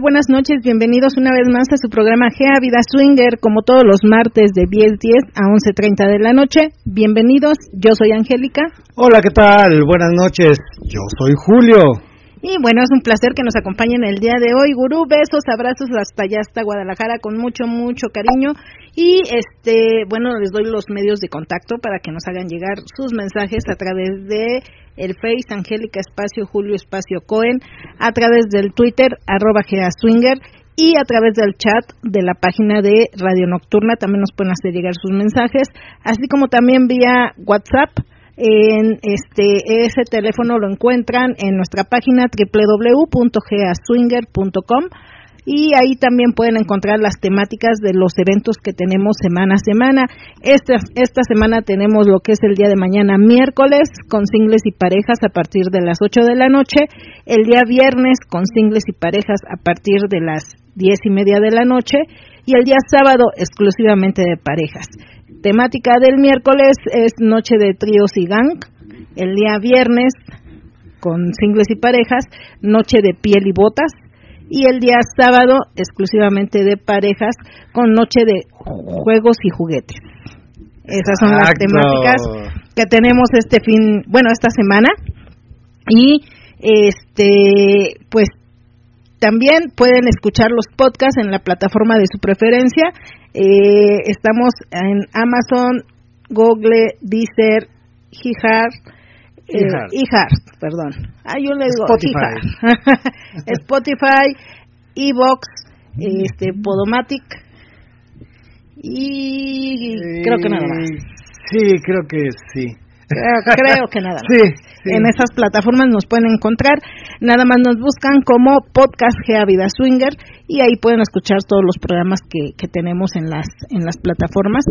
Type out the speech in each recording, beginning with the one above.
Buenas noches, bienvenidos una vez más a su programa Gea Vida Swinger, como todos los martes de 10.10 a 11.30 de la noche. Bienvenidos, yo soy Angélica. Hola, ¿qué tal? Buenas noches, yo soy Julio. Y bueno, es un placer que nos acompañen el día de hoy. Gurú, besos, abrazos hasta allá, hasta Guadalajara, con mucho, mucho cariño. Y este, bueno, les doy los medios de contacto para que nos hagan llegar sus mensajes a través de el Face Angélica Espacio Julio Espacio Cohen, a través del Twitter arroba Swinger y a través del chat de la página de Radio Nocturna también nos pueden hacer llegar sus mensajes, así como también vía WhatsApp en este ese teléfono lo encuentran en nuestra página www.geaswinger.com y ahí también pueden encontrar las temáticas de los eventos que tenemos semana a semana. Esta, esta semana tenemos lo que es el día de mañana miércoles con singles y parejas a partir de las 8 de la noche, el día viernes con singles y parejas a partir de las diez y media de la noche y el día sábado exclusivamente de parejas. Temática del miércoles es Noche de Tríos y Gang. El día viernes, con singles y parejas, Noche de Piel y Botas. Y el día sábado, exclusivamente de parejas, con Noche de Juegos y Juguetes. Esas son las temáticas que tenemos este fin, bueno, esta semana. Y este, pues también pueden escuchar los podcasts en la plataforma de su preferencia. Eh, estamos en Amazon, Google, Deezer, Heart, eh, perdón. Ah, yo le digo Spotify, Spotify Evox, este, Podomatic y creo que nada más. Sí, creo que sí. Creo, que nada más. En esas plataformas nos pueden encontrar. Nada más nos buscan como Podcast Gea Vida Swinger y ahí pueden escuchar todos los programas que, que tenemos en las en las plataformas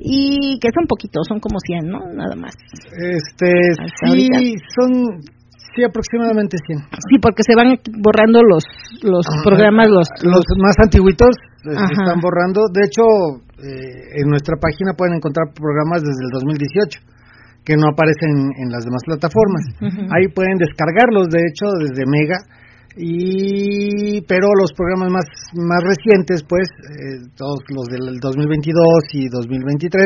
y que son poquitos, son como 100, ¿no? Nada más. Este, sí, son Sí, aproximadamente 100. Sí, porque se van borrando los los programas, los, los, más antiguitos se están borrando. De hecho, eh, en nuestra página pueden encontrar programas desde el 2018 que no aparecen en las demás plataformas. Ahí pueden descargarlos, de hecho, desde Mega. Y pero los programas más más recientes, pues eh, todos los del 2022 y 2023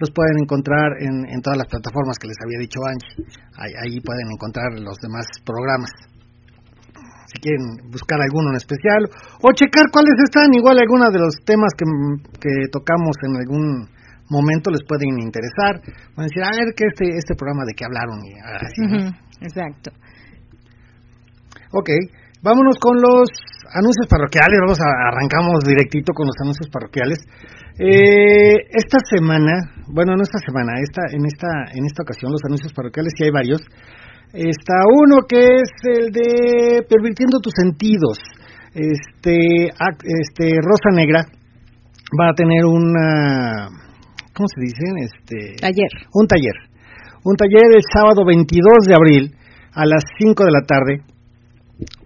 los pueden encontrar en, en todas las plataformas que les había dicho Angie. Ahí, ahí pueden encontrar los demás programas si quieren buscar alguno en especial o checar cuáles están, igual algunos de los temas que, que tocamos en algún momento les pueden interesar. Van a decir, a ver, que este, este programa de qué hablaron. Y así, Exacto. Ok, vámonos con los anuncios parroquiales. Vamos a, arrancamos directito con los anuncios parroquiales. Eh, esta semana, bueno, no esta semana, esta, en esta, en esta ocasión los anuncios parroquiales sí hay varios. Está uno que es el de pervirtiendo tus sentidos. Este, este Rosa Negra va a tener una ¿cómo se dicen? Este, taller. Un taller. Un taller el sábado 22 de abril a las 5 de la tarde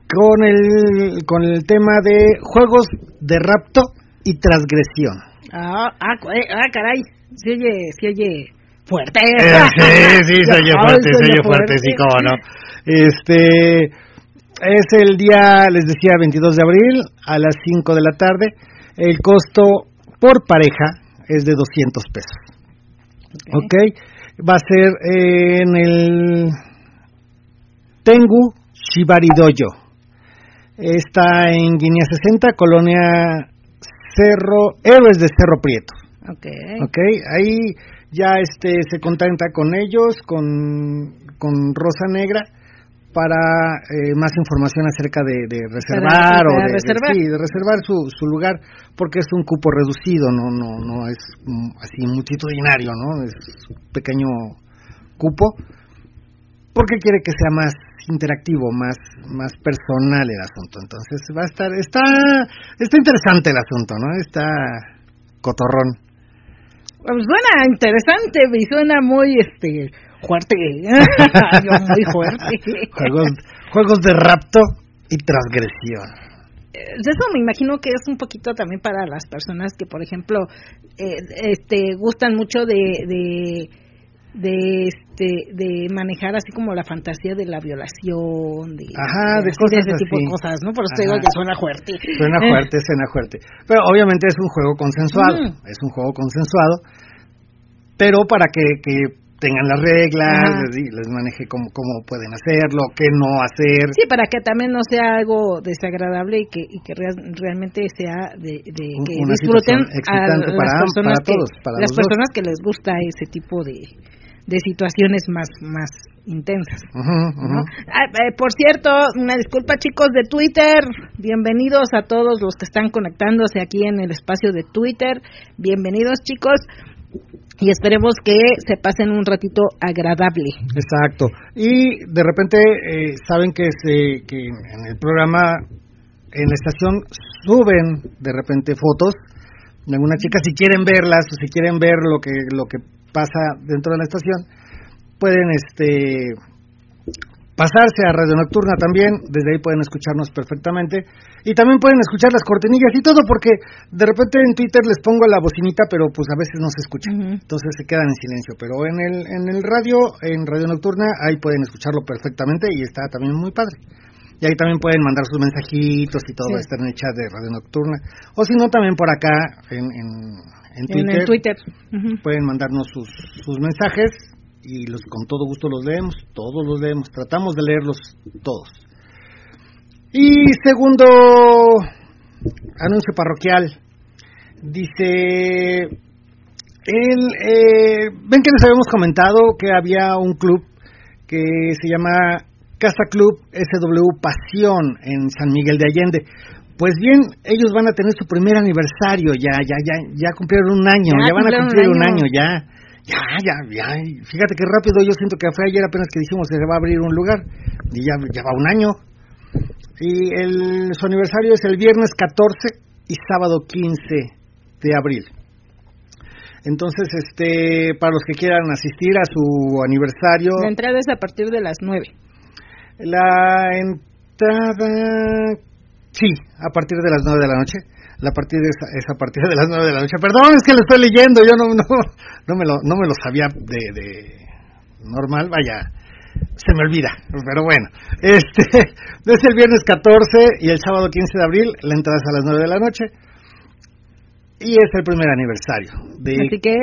con el, con el tema de juegos de rapto y transgresión. Ah, ah, eh, ah caray, se oye, se oye fuerte. Eh, sí, sí, se oye fuerte, se oye fuerte, sí, cómo no. Este, es el día, les decía, 22 de abril a las 5 de la tarde. El costo por pareja es de 200 pesos. Ok. Va a ser en el Tengu Shibaridoyo. Está en Guinea 60, colonia Cerro, Héroes de Cerro Prieto. Ok. Ok, ahí ya este se contacta con ellos, con, con Rosa Negra, para eh, más información acerca de, reservar o de, reservar, sí, de reservar su, su, lugar porque es un cupo reducido no no no es así multitudinario no es un pequeño cupo porque quiere que sea más interactivo más más personal el asunto. Entonces va a estar está está interesante el asunto no está cotorrón. Pues suena interesante y suena muy este fuerte, muy fuerte. juegos, juegos de rapto y transgresión. Eh, eso me imagino que es un poquito también para las personas que, por ejemplo, eh, este, gustan mucho de, de de este de manejar así como la fantasía de la violación de, Ajá, de, cosas ese tipo de cosas no por eso digo que suena fuerte. Suena fuerte suena fuerte. Pero obviamente es un juego consensuado es un juego consensuado pero para que, que tengan las reglas, les, les, maneje cómo, cómo pueden hacerlo, qué no hacer. Sí, para que también no sea algo desagradable y que, y que realmente sea de, de que disfruten a las para, personas para todos, que, las personas que les gusta ese tipo de, de situaciones más más intensas. Ah, eh, por cierto, una disculpa chicos de Twitter, bienvenidos a todos los que están conectándose aquí en el espacio de Twitter, bienvenidos chicos y esperemos que se pasen un ratito agradable. Exacto. Y de repente eh, saben que, se, que en el programa, en la estación, suben de repente fotos de alguna chica. Si quieren verlas o si quieren ver lo que, lo que pasa dentro de la estación, pueden este pasarse a Radio Nocturna también, desde ahí pueden escucharnos perfectamente. Y también pueden escuchar las cortinillas y todo porque de repente en Twitter les pongo la bocinita pero pues a veces no se escucha, entonces se quedan en silencio, pero en el en el radio, en Radio Nocturna ahí pueden escucharlo perfectamente y está también muy padre. Y ahí también pueden mandar sus mensajitos y todo, está en el chat de Radio Nocturna. O si no, también por acá en, en, Twitter. Pueden mandarnos sus, sus mensajes y los con todo gusto los leemos, todos los leemos, tratamos de leerlos todos. Y segundo anuncio parroquial, dice, el, eh, ven que les habíamos comentado que había un club que se llama Casa Club SW Pasión en San Miguel de Allende. Pues bien, ellos van a tener su primer aniversario, ya, ya, ya, ya cumplieron un año, ya, van a cumplir un año ya ya, ya, ya, fíjate qué rápido, yo siento que fue ayer apenas que dijimos que se va a abrir un lugar, y ya, ya va un año. Y el, su aniversario es el viernes 14 y sábado 15 de abril. Entonces, este, para los que quieran asistir a su aniversario... La entrada es a partir de las 9. La entrada... Sí, a partir de las 9 de la noche la partida es, a partir de las 9 de la noche. Perdón, es que lo estoy leyendo, yo no, no, no, me, lo, no me lo sabía de, de normal, vaya, se me olvida, pero bueno, este es el viernes 14 y el sábado 15 de abril, la entrada es a las 9 de la noche y es el primer aniversario de así que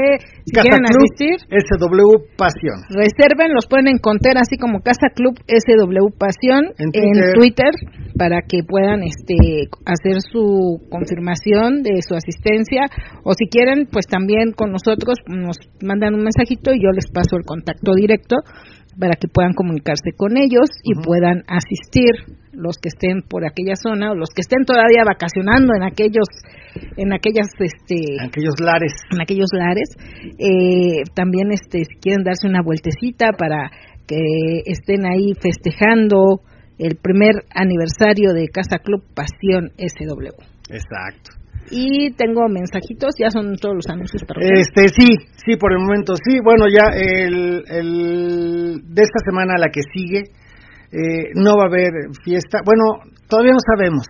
si quieren asistir SW Pasión. Reserven los pueden encontrar así como Casa Club SW Pasión en Twitter. para que puedan este hacer su confirmación de su asistencia. O si quieren pues también con nosotros nos mandan un mensajito y yo les paso el contacto directo para que puedan comunicarse con ellos y puedan asistir los que estén por aquella zona o los que estén todavía vacacionando en aquellos en aquellas este aquellos lares en aquellos lares eh, también este si quieren darse una vueltecita para que estén ahí festejando el primer aniversario de Casa Club Pasión SW exacto y tengo mensajitos, ya son todos los anuncios para Este, sí, sí, por el momento sí. Bueno, ya el, el de esta semana la que sigue eh, no va a haber fiesta. Bueno, todavía no sabemos.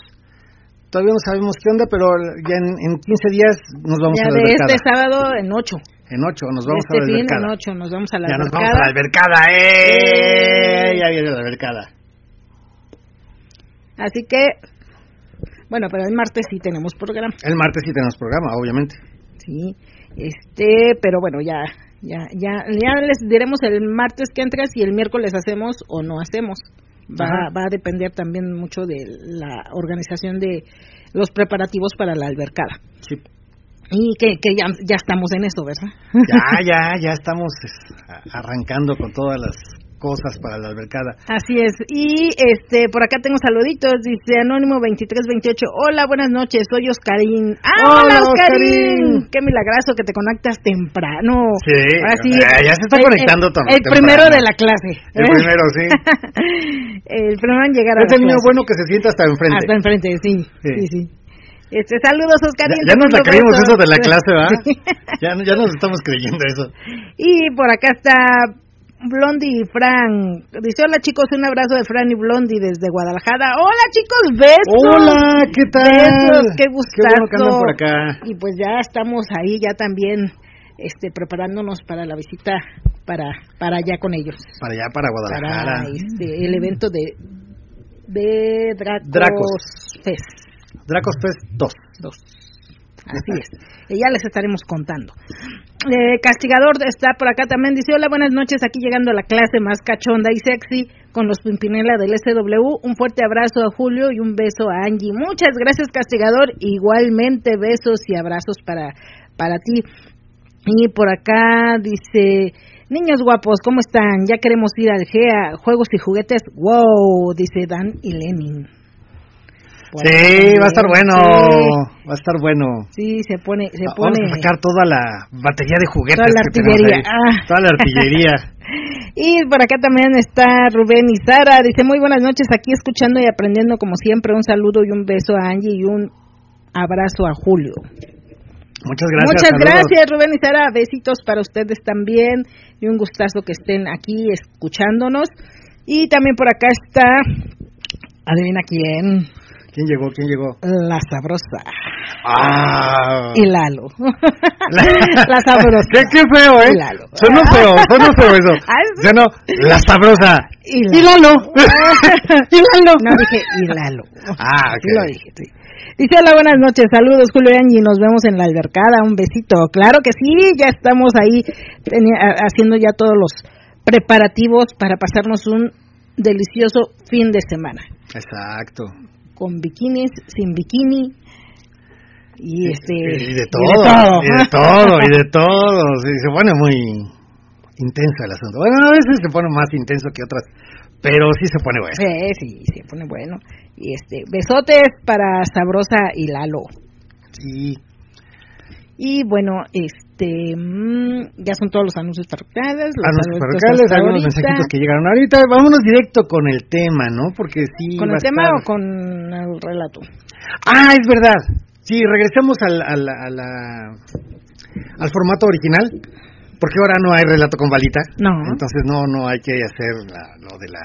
Todavía no sabemos qué onda, pero ya en, en 15 días nos vamos a la de este sábado en 8. En 8 nos vamos este a la albercada. en 8 nos vamos a la ya albercada. nos vamos a la albercada, ¡eh! Ya viene la albercada. Así que, bueno, pero el martes sí tenemos programa. El martes sí tenemos programa, obviamente. Sí, este, pero bueno, ya ya, ya, ya les diremos el martes que entra si el miércoles hacemos o no hacemos. Va, va a depender también mucho de la organización de los preparativos para la albercada. Sí. Y que, que ya, ya estamos en eso, ¿verdad? Ya, ya, ya estamos arrancando con todas las cosas para la albercada. Así es. Y este por acá tengo saluditos, dice Anónimo 2328. Hola, buenas noches, soy Oscarín. Ah, hola, Oscarín. Qué milagroso que te conectas temprano. Sí, ya se está conectando todo. El, primero de la clase. El primero, sí. el primero en llegar a Es el niño bueno que se sienta hasta enfrente. Hasta enfrente, sí. Sí, sí. Este, saludos, Oscarín. Ya, nos la creímos eso de la clase, ¿verdad? ya, ya nos estamos creyendo eso. Y por acá está Blondie y Fran. Dice, hola chicos, un abrazo de Fran y Blondie desde Guadalajara. Hola chicos, besos. Hola, ¿qué tal? Besos, qué gustazo. Qué bueno por acá. Y pues ya estamos ahí, ya también este, preparándonos para la visita para para allá con ellos. Para allá, para Guadalajara. Para este, el evento de, de Dracos, Fest. Dracos Fest 2. 2. Así es. ya les estaremos contando. Eh, Castigador está por acá también. Dice: Hola, buenas noches. Aquí llegando a la clase más cachonda y sexy con los Pimpinela del SW. Un fuerte abrazo a Julio y un beso a Angie. Muchas gracias, Castigador. Igualmente, besos y abrazos para, para ti. Y por acá dice. Niños guapos, ¿cómo están? Ya queremos ir al GEA, juegos y juguetes. ¡Wow! Dice Dan y Lenin sí, va a estar bueno, va a estar bueno. Sí, se pone, se pone. Vamos a sacar toda la batería de juguetes. Toda la artillería. Ah. Toda la artillería. y por acá también está Rubén y Sara. Dice, muy buenas noches, aquí escuchando y aprendiendo como siempre. Un saludo y un beso a Angie y un abrazo a Julio. Muchas gracias. Muchas gracias, Rubén y Sara. Besitos para ustedes también. Y un gustazo que estén aquí escuchándonos. Y también por acá está, adivina quién. ¿Quién llegó? ¿Quién llegó? La sabrosa. Ah. Y Lalo. La, sabrosa. ¿Qué, qué feo, ¿eh? Y Lalo. Sonó feo, sonó feo eso. ¿Ah, la sabrosa. Y Lalo. Y Lalo. No, dije y Lalo. Ah, ok. Lo dije, sí. Dice, hola, buenas noches, saludos Julio y Angie, nos vemos en la albercada, un besito. Claro que sí, ya estamos ahí haciendo ya todos los preparativos para pasarnos un delicioso fin de semana. Exacto con bikinis, sin bikini. Y, este y de todo, y de todo, y de todo, se pone muy intenso el asunto. Bueno, a veces se pone más intenso que otras, pero sí se pone bueno. Sí, sí, se pone bueno. Y este, besotes para Sabrosa y Lalo. Sí. Y bueno, este mm, ya son todos los anuncios parroquiales. Los anuncios parroquiales, algunos mensajitos que llegaron ahorita. Vámonos directo con el tema, ¿no? Porque sí. ¿Con el tema o con el relato? Ah, es verdad. Sí, regresemos al, al, al formato original. Porque ahora no hay relato con balita. No. Entonces no no hay que hacer lo de la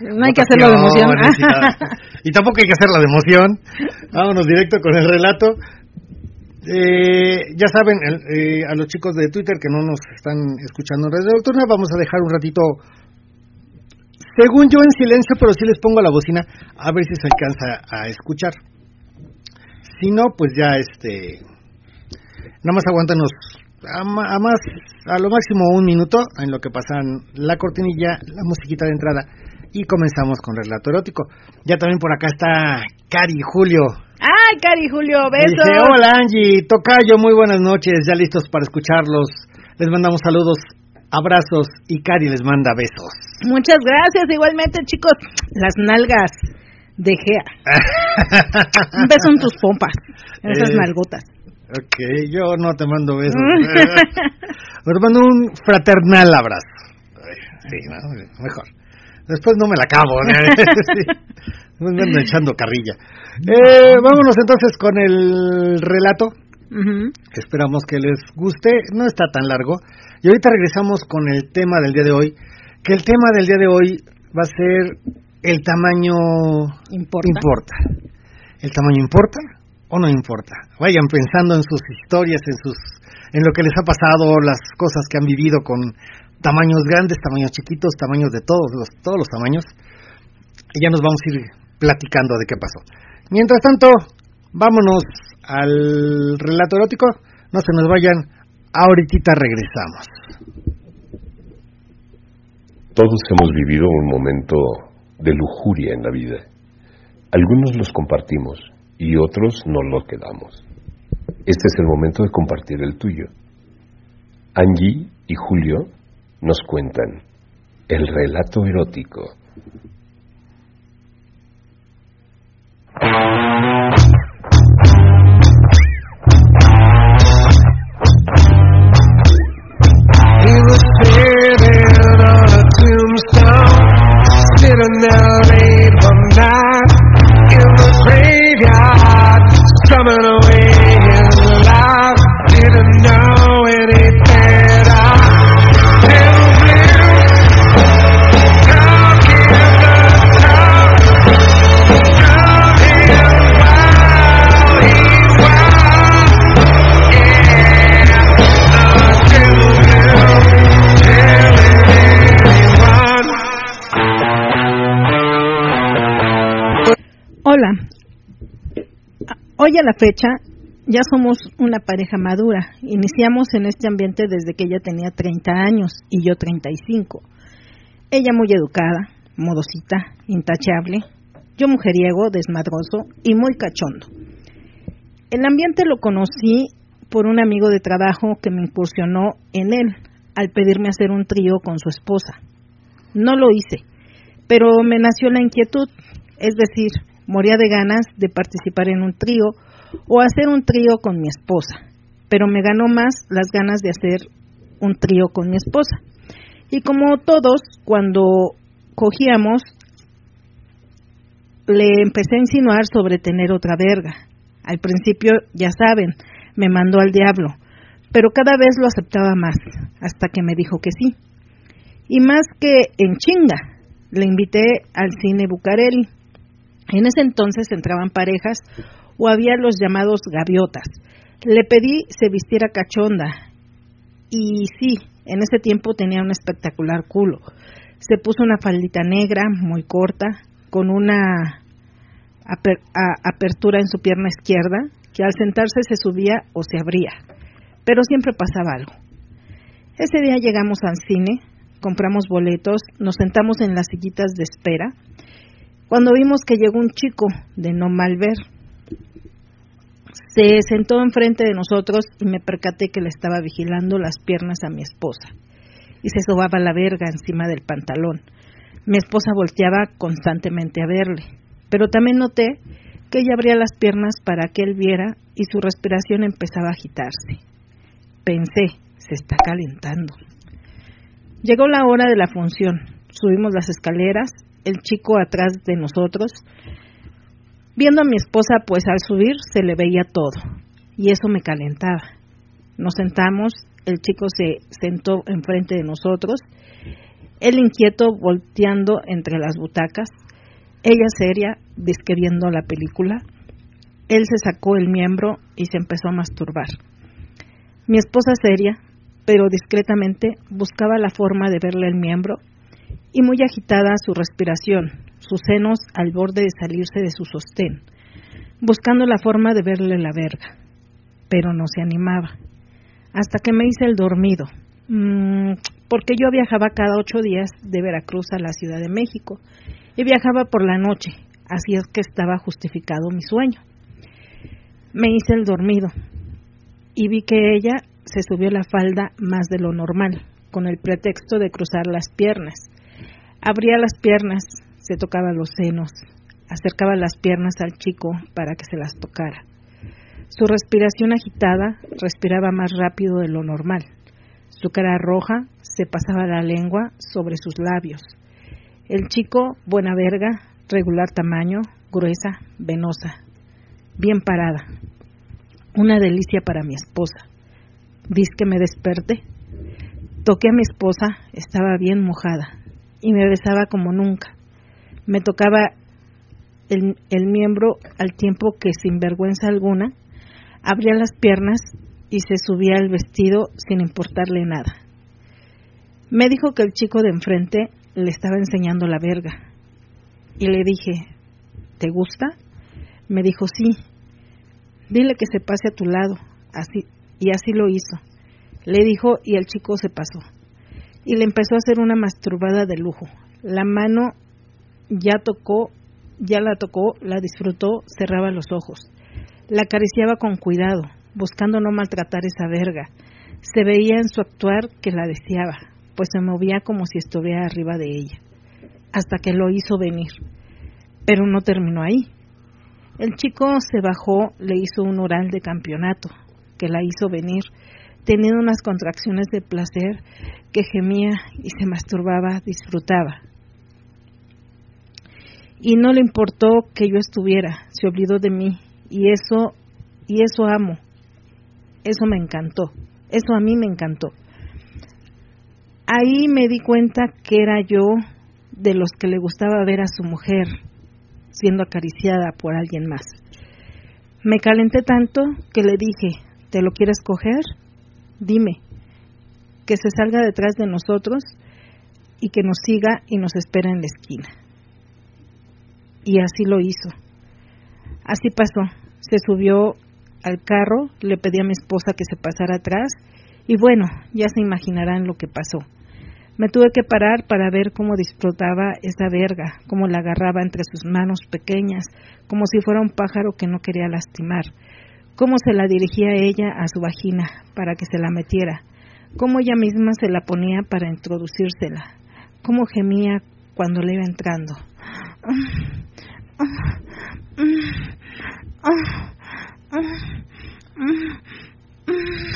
no hay que hacerlo de emoción. Y, y, tampoco hay que hacerlo de emoción. Vámonos directo con el relato. Eh, ya saben, eh, a los chicos de Twitter que no nos están escuchando en Radio vamos a dejar un ratito, según yo en silencio, pero sí les pongo la bocina, a ver si se alcanza a escuchar. Si no, pues ya este, nada más aguántanos a, a más, a lo máximo un minuto en lo que pasan la cortinilla, la musiquita de entrada y comenzamos con relato erótico. Ya también por acá está Cari Julio. ¡Ay, Cari Julio! ¡Besos! Dice, hola Angie, Tocayo, muy buenas noches, ya listos para escucharlos. Les mandamos saludos, abrazos y Cari les manda besos. Muchas gracias, igualmente chicos, las nalgas de Gea. Un beso en tus pompas, en esas eh, nalgotas. Ok, yo no te mando besos. Les mando un fraternal abrazo. Sí, mejor. Después no me la acabo. me ando echando carrilla. Eh, vámonos entonces con el relato. Esperamos que les guste. No está tan largo. Y ahorita regresamos con el tema del día de hoy. Que el tema del día de hoy va a ser el tamaño importa. importa. ¿El tamaño importa o no importa? Vayan pensando en sus historias, en sus en lo que les ha pasado, las cosas que han vivido con tamaños grandes, tamaños chiquitos, tamaños de todos los, todos los tamaños. Y ya nos vamos a ir platicando de qué pasó. Mientras tanto, vámonos al relato erótico. No se nos vayan, ahorita regresamos. Todos hemos vivido un momento de lujuria en la vida. Algunos los compartimos y otros no lo quedamos. Este es el momento de compartir el tuyo. Angie y Julio nos cuentan el relato erótico. Hoy a la fecha ya somos una pareja madura. Iniciamos en este ambiente desde que ella tenía 30 años y yo 35. Ella muy educada, modosita, intachable, yo mujeriego, desmadroso y muy cachondo. El ambiente lo conocí por un amigo de trabajo que me incursionó en él al pedirme hacer un trío con su esposa. No lo hice, pero me nació la inquietud, es decir, moría de ganas de participar en un trío o hacer un trío con mi esposa, pero me ganó más las ganas de hacer un trío con mi esposa. Y como todos, cuando cogíamos, le empecé a insinuar sobre tener otra verga. Al principio, ya saben, me mandó al diablo, pero cada vez lo aceptaba más, hasta que me dijo que sí. Y más que en chinga, le invité al cine Bucareli en ese entonces entraban parejas o había los llamados gaviotas. Le pedí se vistiera cachonda y sí, en ese tiempo tenía un espectacular culo. Se puso una faldita negra muy corta con una apertura en su pierna izquierda que al sentarse se subía o se abría, pero siempre pasaba algo. Ese día llegamos al cine, compramos boletos, nos sentamos en las sillitas de espera cuando vimos que llegó un chico de no mal ver. Se sentó enfrente de nosotros y me percaté que le estaba vigilando las piernas a mi esposa y se sobaba la verga encima del pantalón. Mi esposa volteaba constantemente a verle, pero también noté que ella abría las piernas para que él viera y su respiración empezaba a agitarse. Pensé, se está calentando. Llegó la hora de la función. Subimos las escaleras el chico atrás de nosotros. Viendo a mi esposa, pues al subir se le veía todo, y eso me calentaba. Nos sentamos, el chico se sentó enfrente de nosotros, él inquieto volteando entre las butacas, ella seria, describiendo la película. Él se sacó el miembro y se empezó a masturbar. Mi esposa seria, pero discretamente, buscaba la forma de verle el miembro y muy agitada su respiración, sus senos al borde de salirse de su sostén, buscando la forma de verle la verga, pero no se animaba, hasta que me hice el dormido, mm, porque yo viajaba cada ocho días de Veracruz a la Ciudad de México y viajaba por la noche, así es que estaba justificado mi sueño. Me hice el dormido y vi que ella se subió la falda más de lo normal, con el pretexto de cruzar las piernas, Abría las piernas, se tocaba los senos, acercaba las piernas al chico para que se las tocara. Su respiración agitada respiraba más rápido de lo normal. Su cara roja se pasaba la lengua sobre sus labios. El chico, buena verga, regular tamaño, gruesa, venosa, bien parada. Una delicia para mi esposa. ¿Vis que me desperté? Toqué a mi esposa, estaba bien mojada y me besaba como nunca. Me tocaba el, miembro al tiempo que sin vergüenza alguna abría las piernas y se subía el vestido sin importarle nada. Me dijo que el chico de enfrente le estaba enseñando la verga. Y le dije, ¿te gusta? Me dijo, sí. Dile que se pase a tu lado. Así, y así lo hizo. Le dijo y el chico se pasó y le empezó a hacer una masturbada de lujo. La mano ya tocó, ya la tocó, la disfrutó, cerraba los ojos. La acariciaba con cuidado, buscando no maltratar esa verga. Se veía en su actuar que la deseaba, pues se movía como si estuviera arriba de ella, hasta que lo hizo venir. Pero no terminó ahí. El chico se bajó, le hizo un oral de campeonato, que la hizo venir, teniendo unas contracciones de placer que gemía y se masturbaba, disfrutaba. Y no le importó que yo estuviera, se olvidó de mí, y eso, y eso amo, eso me encantó, eso a mí me encantó. Ahí me di cuenta que era yo de los que le gustaba ver a su mujer siendo acariciada por alguien más. Me calenté tanto que le dije, ¿te lo quieres coger? Dime, que se salga detrás de nosotros y que nos siga y nos espera en la esquina. Y así lo hizo. Así pasó. Se subió al carro, le pedí a mi esposa que se pasara atrás y bueno, ya se imaginarán lo que pasó. Me tuve que parar para ver cómo disfrutaba esa verga, cómo la agarraba entre sus manos pequeñas, como si fuera un pájaro que no quería lastimar, cómo se la dirigía ella a su vagina para que se la metiera, cómo ella misma se la ponía para introducírsela, cómo gemía cuando le iba entrando.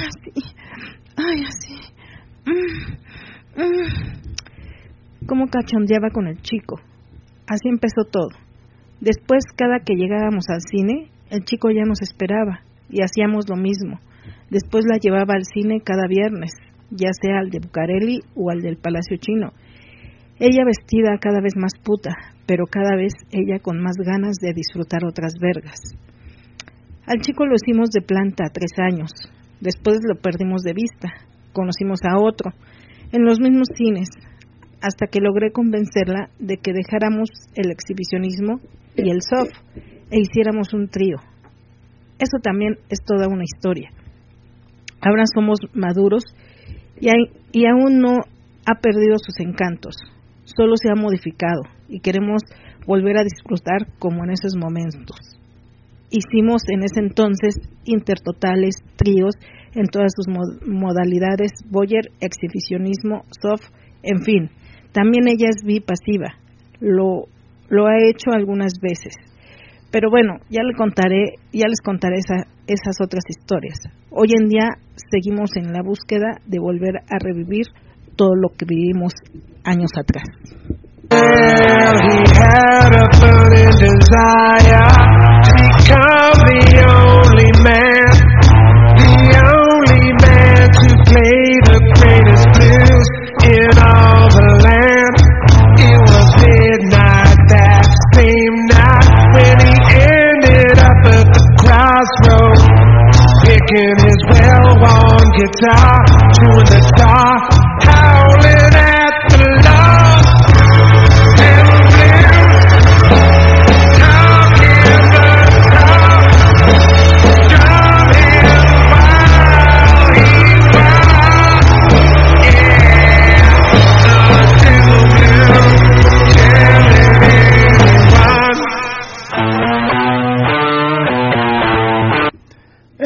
Así, ay, así. Cómo cachondeaba con el chico. Así empezó todo. Después, cada que llegábamos al cine, el chico ya nos esperaba y hacíamos lo mismo. Después la llevaba al cine cada viernes, ya sea al de Bucareli o al del Palacio Chino. Ella vestida cada vez más puta, pero cada vez ella con más ganas de disfrutar otras vergas. Al chico lo hicimos de planta tres años. Después lo perdimos de vista. Conocimos a otro, en los mismos cines, hasta que logré convencerla de que dejáramos el exhibicionismo y el soft e hiciéramos un trío. Eso también es toda una historia. Ahora somos maduros y, y aún no ha perdido sus encantos, solo se ha modificado y queremos volver a disfrutar como en esos momentos. Hicimos en ese entonces intertotales, tríos en todas sus modalidades, boyer, exhibicionismo, soft, en fin. También ella es bipasiva, lo, lo ha hecho algunas veces. Pero bueno, ya le contaré, ya les contaré esas otras historias. Hoy en día seguimos en la búsqueda de volver a revivir todo lo que vivimos años atrás. guitar to the star.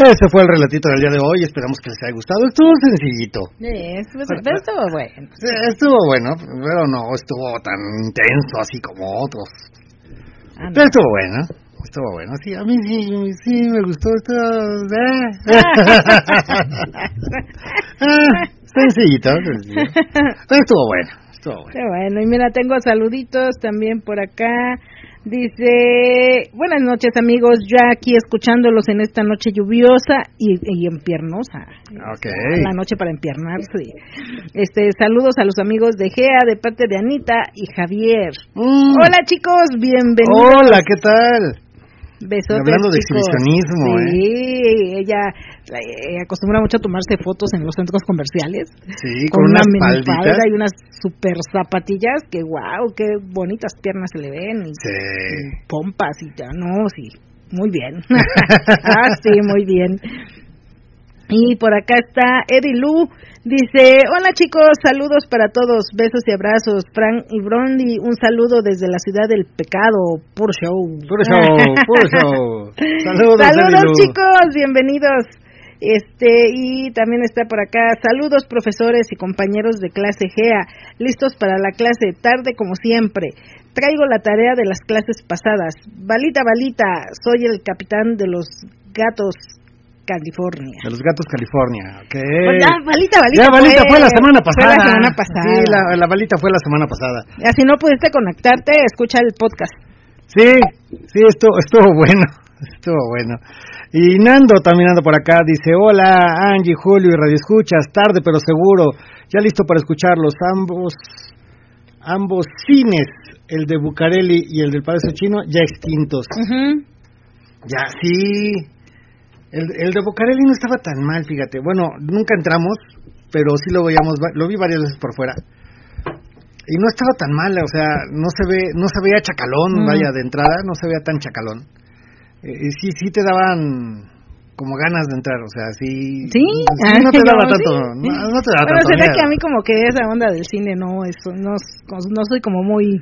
Ese fue el relatito del día de hoy. Esperamos que les haya gustado. Estuvo sencillito. Sí, estuvo, pero estuvo bueno. Estuvo bueno, pero no estuvo tan intenso así como otros. Ah, pero estuvo bueno. Estuvo bueno. Sí, a mí sí, sí me gustó. Estuvo... Eh. Ah, sencillito, sencillito. Pero estuvo bueno. Estuvo bueno. Qué bueno. Y mira, tengo saluditos también por acá. Dice, buenas noches amigos, ya aquí escuchándolos en esta noche lluviosa y, y empiernosa. Okay. La noche para empiernarse. Este, saludos a los amigos de Gea de parte de Anita y Javier. Mm. Hola chicos, bienvenidos. Hola, ¿qué tal? Besotes, Hablando de chicos. exhibicionismo, sí, ¿eh? ella eh, acostumbra mucho a tomarse fotos en los centros comerciales. Sí, con, con, una unas minifalda falditas. y unas super zapatillas que wow, qué bonitas piernas se le ven y, Sí. y pompas y ya no, sí, muy bien. ah, sí, muy bien. Y por acá está Eddie Lu, dice, hola chicos, saludos para todos, besos y abrazos, Frank y Brondi, un saludo desde la ciudad del pecado, puro show. Puro show, puro show. Saludos, Saludos chicos, bienvenidos. Este, y también está por acá, saludos profesores y compañeros de clase GEA, listos para la clase tarde como siempre. Traigo la tarea de las clases pasadas. Balita, balita, soy el capitán de los gatos California. De los gatos California, ok. Pues ya, balita, balita. Ya, balita fue, la semana pasada. Fue la semana pasada. Sí, la, la balita fue la semana pasada. Si no pudiste conectarte, escucha el podcast. Sí, sí, estuvo, estuvo bueno, estuvo bueno. Y Nando también anda por acá, dice, hola Angie, Julio y Radio Escuchas, tarde pero seguro, ya listo para escucharlos, ambos, ambos cines, el de Bucareli y el del Palacio Chino, ya extintos. Ya, sí. El, el de Bucareli no estaba tan mal, fíjate. Bueno, nunca entramos, pero sí lo veíamos, lo vi varias veces por fuera. Y no estaba tan mal, o sea, no se ve, no se veía chacalón, Mm. vaya, de entrada, no se veía tan chacalón. Eh, y sí, sí te daban como ganas de entrar, o sea, sí. Sí, no te daba no, tanto, sí, sí. No, no te daba Bueno, tanto se ve miedo. que a mí como que esa onda del cine no, eso, no, no soy como muy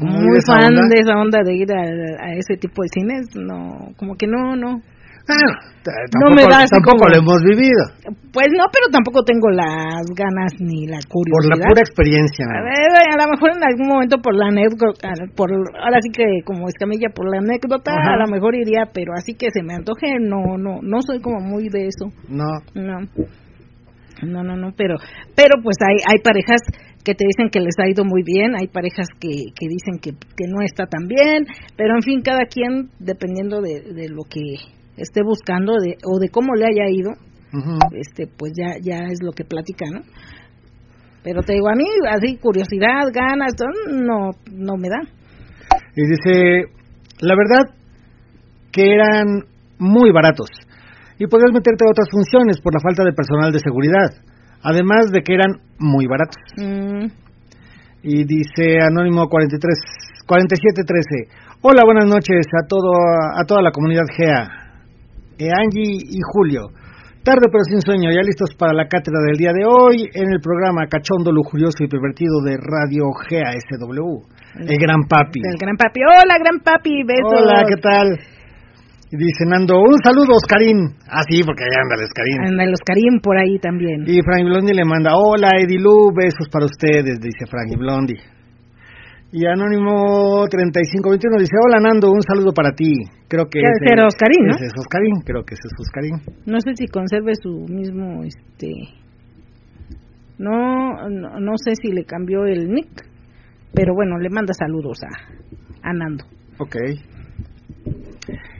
Muy muy fan onda. de esa onda de ir a, a ese tipo de cines, no, como que no, no. Bueno, t- No tampoco, me da tampoco como- lo hemos vivido, Pues no, pero tampoco tengo las ganas ni la por curiosidad. la pura experiencia. A ver, a lo mejor en algún momento por la anécdota, por, ahora sí que como escamilla por la anécdota, Ajá. a lo mejor iría, pero así que se me antoje, no, no, no soy como muy de eso. No, No. No, no, no, pero pero pues hay hay parejas que te dicen que les ha ido muy bien, hay parejas que, que dicen que, que no está tan bien, pero en fin, cada quien dependiendo de, de lo que esté buscando de, o de cómo le haya ido, este pues ya ya es lo que platica, ¿no? Pero te digo, a mí así curiosidad, ganas, no no me da. Y dice, la verdad que eran muy baratos y podías meterte a otras funciones por la falta de personal de seguridad, además de que eran muy baratos. Mm, Y dice Anónimo 43 4713, hola, buenas noches a todo a toda la comunidad GEA, Angie y Julio. Tarde pero sin sueño, ya listos para la cátedra del día de hoy en el programa Cachondo, Lujurioso y Pervertido de Radio GASW. El Gran Papi. el gran papi, hola gran papi, besos. Hola, ¿qué tal? Dice Nando, un saludo Oscarín. Ah, sí, porque allá anda el Oscarín. Anda el Oscarín por ahí también. Y Frankie Blondie le manda, hola Edilu, besos para ustedes, dice Frankie Blondie. Y Anónimo 3521 dice, hola Nando, un saludo para ti. Creo que ser Oscarín, ¿no? Ese es Oscarín, creo que ese es Oscarín. No sé si conserve su mismo, este, no, no, no sé si le cambió el nick, pero bueno, le manda saludos a, a Nando. Ok.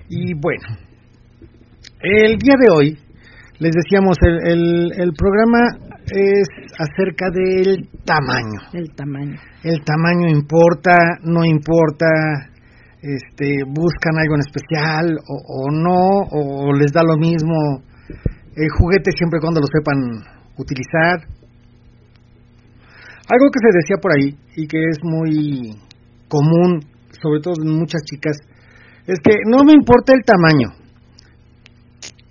Y bueno, el día de hoy, les decíamos, el, el, el programa es acerca del tamaño. El tamaño. el tamaño importa, no importa, este, buscan algo en especial o, o no, o les da lo mismo el juguete siempre y cuando lo sepan utilizar. Algo que se decía por ahí y que es muy común, sobre todo en muchas chicas, es que no me importa el tamaño,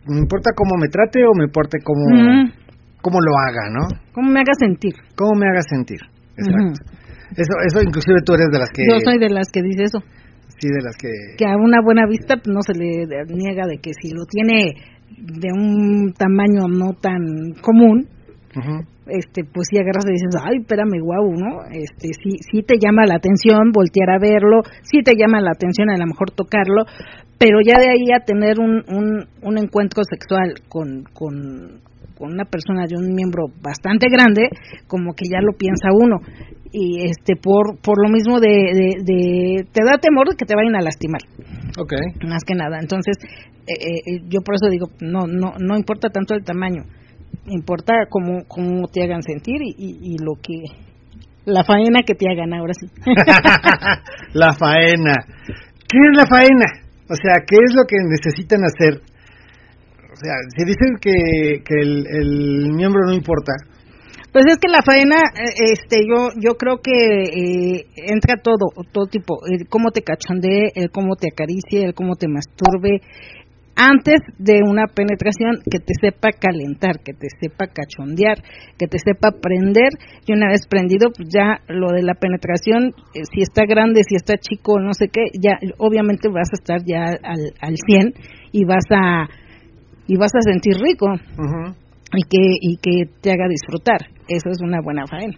me importa cómo me trate o me importa cómo, Mm, cómo lo haga, ¿no? ¿Cómo me haga sentir? Cómo me haga sentir. Exacto. Eso, eso inclusive tú eres de las que... Yo soy de las que dice eso, Sí, de las que... que a una buena vista no se le niega de que si lo tiene de un tamaño no tan común, este pues si agarras y dices ay espérame guau no este sí sí te llama la atención voltear a verlo sí te llama la atención a lo mejor tocarlo pero ya de ahí a tener un un, un encuentro sexual con con con una persona de un miembro bastante grande como que ya lo piensa uno y este por por lo mismo de, de, de te da temor de que te vayan a lastimar Ok. más que nada. Entonces, eh, eh, yo por eso digo, no, no, no importa tanto el tamaño, importa cómo, cómo te hagan sentir y, y, y lo que, la faena que te hagan ahora sí. la faena. ¿Qué es la faena? O sea, ¿qué es lo que necesitan hacer? O sea, si dicen que, que el, miembro no importa, Pues es que la faena, eh, este, yo, yo creo que eh, entra todo, todo tipo, el cómo te cachondee, el cómo te acaricie, el cómo te masturbe, antes de una penetración que te sepa calentar, que te sepa cachondear, que te sepa prender y una vez prendido, pues ya lo de la penetración, eh, si está grande, si está chico, no sé qué, ya obviamente vas a estar ya al, al 100 y vas a y vas a sentir rico y que y que te haga disfrutar. Eso es una buena faena.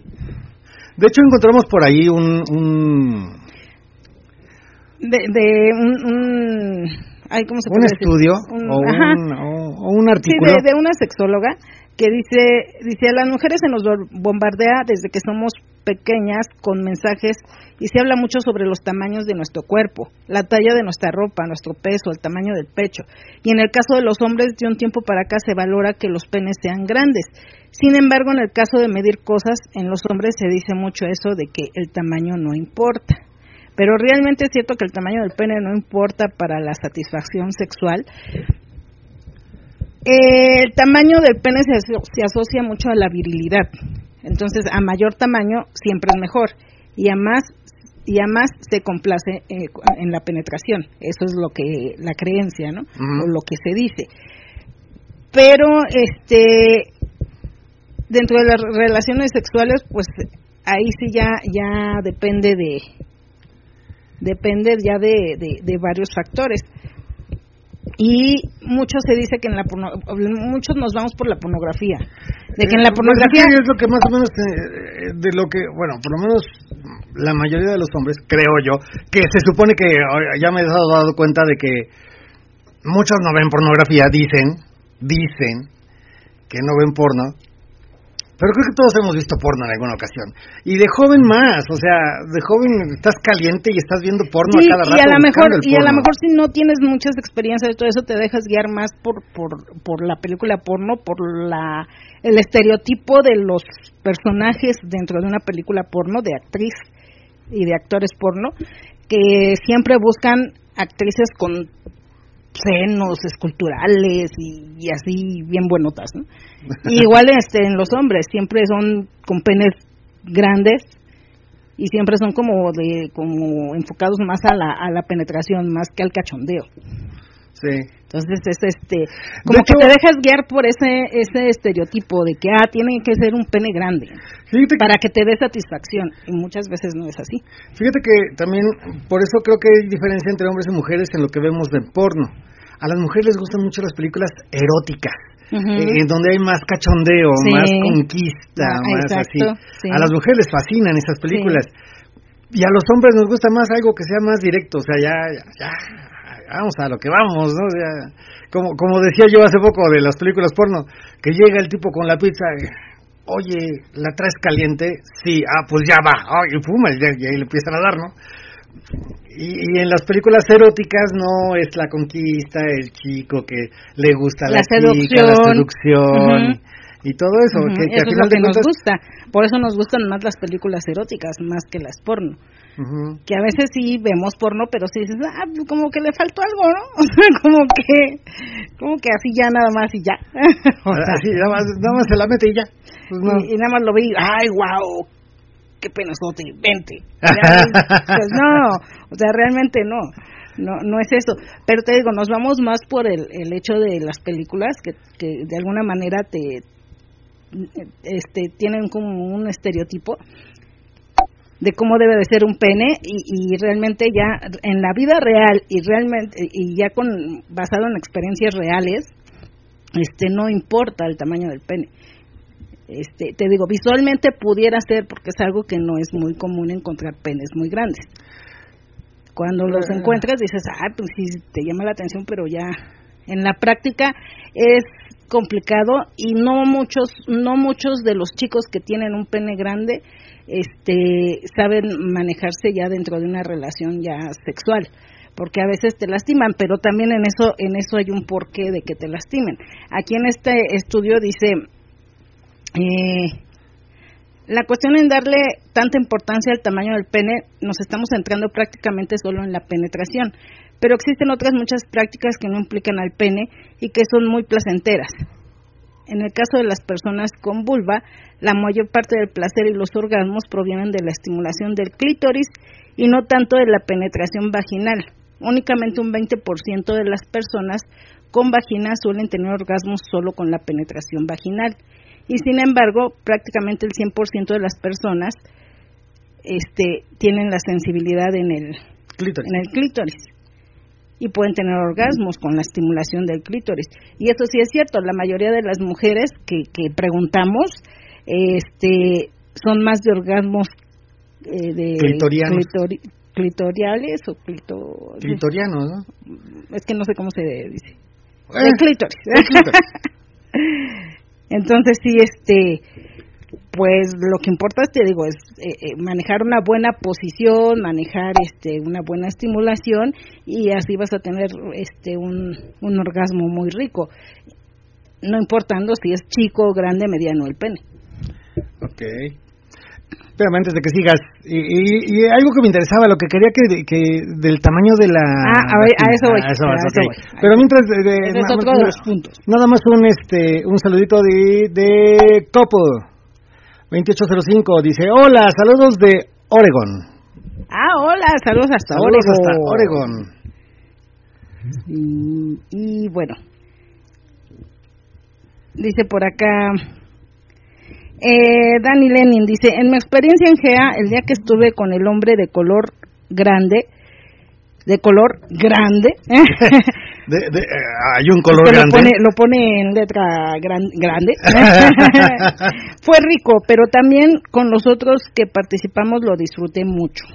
De hecho encontramos por ahí un, un... de, de un, un ay, ¿cómo se un puede decir? estudio Un- o, un, o- o un Sí, artículo. de, de una sexóloga que dice, dice, a las mujeres se nos bombardea desde que somos pequeñas con mensajes y se habla mucho sobre los tamaños de nuestro cuerpo, la talla de nuestra ropa, nuestro peso, el tamaño del pecho. Y en el caso de los hombres, de un tiempo para acá se valora que los penes sean grandes. Sin embargo, en el caso de medir cosas, en los hombres se dice mucho eso de que el tamaño no importa. Pero realmente es cierto que el tamaño del pene no importa para la satisfacción sexual, el tamaño del pene se asocia mucho a la virilidad. Entonces, a mayor tamaño siempre es mejor. Y a más, y a más se complace eh, en la penetración. Eso es lo que la creencia, ¿no? O lo que se dice. Pero, este, dentro de las relaciones sexuales, pues ahí sí ya, ya depende de, depende ya de, de, de varios factores y mucho se dice que en la porno, muchos nos vamos por la pornografía. De que en la Eh, pornografía pues es, que es lo que más o menos eh, de lo que bueno por lo menos la mayoría de los hombres creo yo que se supone que eh, ya me he dado, dado cuenta de que muchos no ven pornografía dicen dicen que no ven porno pero creo que todos hemos visto porno en alguna ocasión. Y de joven más o sea de joven estás caliente y estás viendo porno Sí, a cada rato y a lo mejor y a lo mejor si no tienes muchas experiencias de todo eso te dejas guiar más por por por la película porno por la el estereotipo de los personajes dentro de una película porno de actriz y de actores porno que siempre buscan actrices con senos esculturales y, así bien buenotas, ¿no? Y igual este en los hombres siempre son con penes grandes y siempre son como de como enfocados más a la a la penetración más que al cachondeo. sí Entonces es este como hecho- que te dejas guiar por ese ese estereotipo de que ah tiene que ser un pene grande que- para que te dé satisfacción y muchas veces no es así. Fíjate que también, por eso creo que hay diferencia entre hombres y mujeres en lo que vemos de porno. A las mujeres les gustan mucho las películas eróticas, Ujú. eh, en donde hay más cachondeo, Sí. más conquista, Ah, más exacto, así. sí. A las mujeres les fascinan esas películas. Y a los hombres nos gusta más algo que sea más directo, o sea, ya, ya, ya, vamos a lo que vamos, ¿no? O sea, como, como decía yo hace poco de las películas porno, que llega el tipo con la pizza, oye, ¿la traes caliente? Sí, ah, pues ya va, ay, y fuma, y, ahí le empiezan a dar, ¿no? Y, y en las películas eróticas no es la conquista, el chico que le gusta La la, chica, la seducción. seducción y todo eso, que, que Eso al es final lo que nos gusta. Por eso nos gustan más las películas eróticas más que las porno. Que a veces sí vemos porno, pero sí dices, ah, pues como que le faltó algo, ¿no? O sea, como que, como que así ya nada más y ya. O sea, Así, nada más, nada más se la mete y ya. Pues no. y, y nada más lo vi, ay, wow, qué penazote, vente. Pues no, o sea, realmente no. No, no es eso, pero te digo, nos vamos más por el, el hecho de las películas que, que de alguna manera te este tienen como un estereotipo de cómo debe de ser un pene y, y realmente ya en la vida real y realmente y ya con basado en experiencias reales este no importa el tamaño del pene. Este te digo visualmente pudiera ser porque es algo que no es muy común encontrar penes muy grandes. Cuando los encuentras dices ah pues sí te llama la atención pero ya en la práctica es complicado y no muchos no muchos de los chicos que tienen un pene grande este saben manejarse ya dentro de una relación ya sexual porque a veces te lastiman pero también en eso en eso hay un porqué de que te lastimen aquí en este estudio dice eh, la cuestión en darle tanta importancia al tamaño del pene, nos estamos centrando prácticamente solo en la penetración, pero existen otras muchas prácticas que no implican al pene y que son muy placenteras. En el caso de las personas con vulva, la mayor parte del placer y los orgasmos provienen de la estimulación del clítoris y no tanto de la penetración vaginal. Únicamente un 20% de las personas con vagina suelen tener orgasmos solo con la penetración vaginal y sin embargo prácticamente el 100% de las personas este tienen la sensibilidad en el Clítoris. en el clítoris y pueden tener orgasmos con la estimulación del clítoris. Y eso sí es cierto, la mayoría de las mujeres que, que preguntamos este, son más de orgasmos eh, de clitoriales o clito, clitorianos, ¿no? Es que no sé cómo se dice. Eh, clítoris. Entonces sí, este, pues lo que importa, te digo, es eh, eh, manejar una buena posición, manejar este una buena estimulación y así vas a tener este un, un orgasmo muy rico, no importando si es chico, grande, mediano el pene. Ok. Espérame, antes de que sigas, y, algo que me interesaba, lo que quería que, que del tamaño de la... Ah, a, eso voy. Pero mientras... De, Nada más un, este, un saludito de, de Copo. 2805 dice, hola, saludos de Oregon. Ah, hola, saludos hasta saludos hasta Oregon. Y, y bueno, dice por acá, eh, Dani Lenin dice, en mi experiencia en GEA, el día que estuve con el hombre de color grande, de color grande. Eh, hay un color grande. Lo pone, lo pone en letra grande. Fue rico, pero también con los otros que participamos lo disfruté mucho.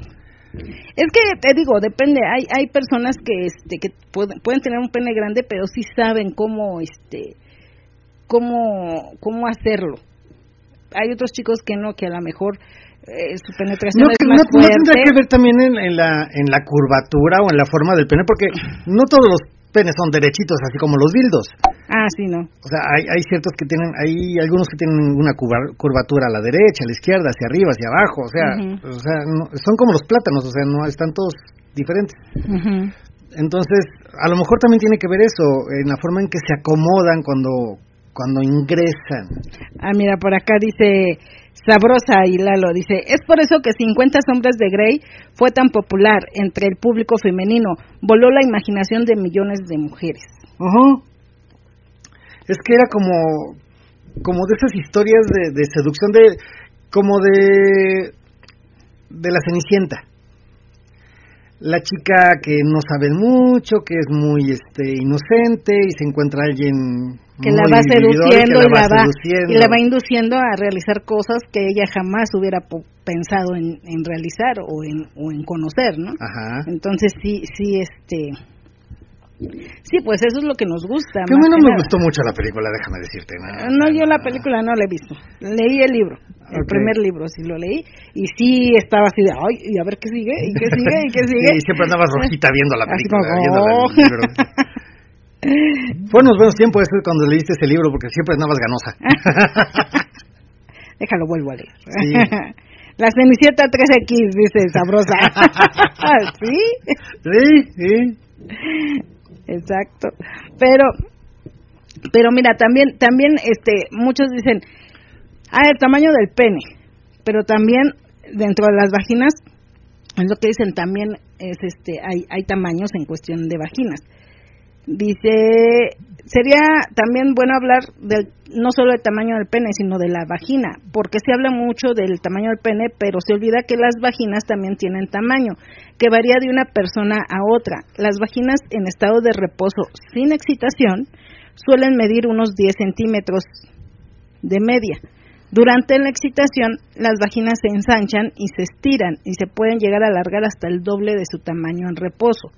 Es que te digo, depende. Hay hay personas que este que pueden, pueden tener un pene grande, pero sí saben cómo este cómo cómo hacerlo. Hay otros chicos que no, que a lo mejor eh, su penetración no, es más no, fuerte. tendría que ver también en, la, en la curvatura o en la forma del pene, porque no todos los penes son derechitos, así como los dildos. Ah, sí, no. O sea, hay, hay ciertos que tienen, hay algunos que tienen una curvatura a la derecha, a la izquierda, hacia arriba, hacia abajo, o sea, o sea son como los plátanos, o sea, no están todos diferentes. Entonces, a lo mejor también tiene que ver eso, en la forma en que se acomodan cuando cuando ingresan. Ah, mira, por acá dice Sabrosa y Lalo dice, es por eso que 50 sombras de Grey fue tan popular entre el público femenino, voló la imaginación de millones de mujeres. Ajá. Es que era como como de esas historias de, de seducción de como de de la Cenicienta la chica que no sabe mucho, que es muy este inocente y se encuentra alguien que la va seduciendo y, la va, y la va induciendo a realizar cosas que ella jamás hubiera pensado en, en realizar o en, o en conocer, ¿no? Ajá. Entonces sí, sí, este, Sí, pues eso es lo que nos gusta. Que a mí no me gustó mucho la película, déjame decirte. No, yo la película no la he visto. Leí el libro, el primer libro sí lo leí. Y sí estaba así de, ay, y a ver qué sigue, y qué sigue, y qué sigue. y siempre andabas rojita viendo la película, viendo el oh". libro. Fue unos buenos tiempos cuando leíste ese libro, porque siempre andabas ganosa. Déjalo, vuelvo a leer. Sí. La Cenicienta 3X, dice sabrosa. ¿Sí? Sí, sí. Exacto. Pero, pero mira, también, también, este, muchos dicen, ah, el tamaño del pene, pero también dentro de las vaginas, es lo que dicen, también es, este, hay, hay tamaños en cuestión de vaginas. Dice, sería también bueno hablar del, no solo del tamaño del pene, sino de la vagina, porque se habla mucho del tamaño del pene, pero se olvida que las vaginas también tienen tamaño, que varía de una persona a otra. Las vaginas en estado de reposo sin excitación suelen medir unos 10 centímetros de media. Durante la excitación, las vaginas se ensanchan y se estiran y se pueden llegar a alargar hasta el doble de su tamaño en reposo.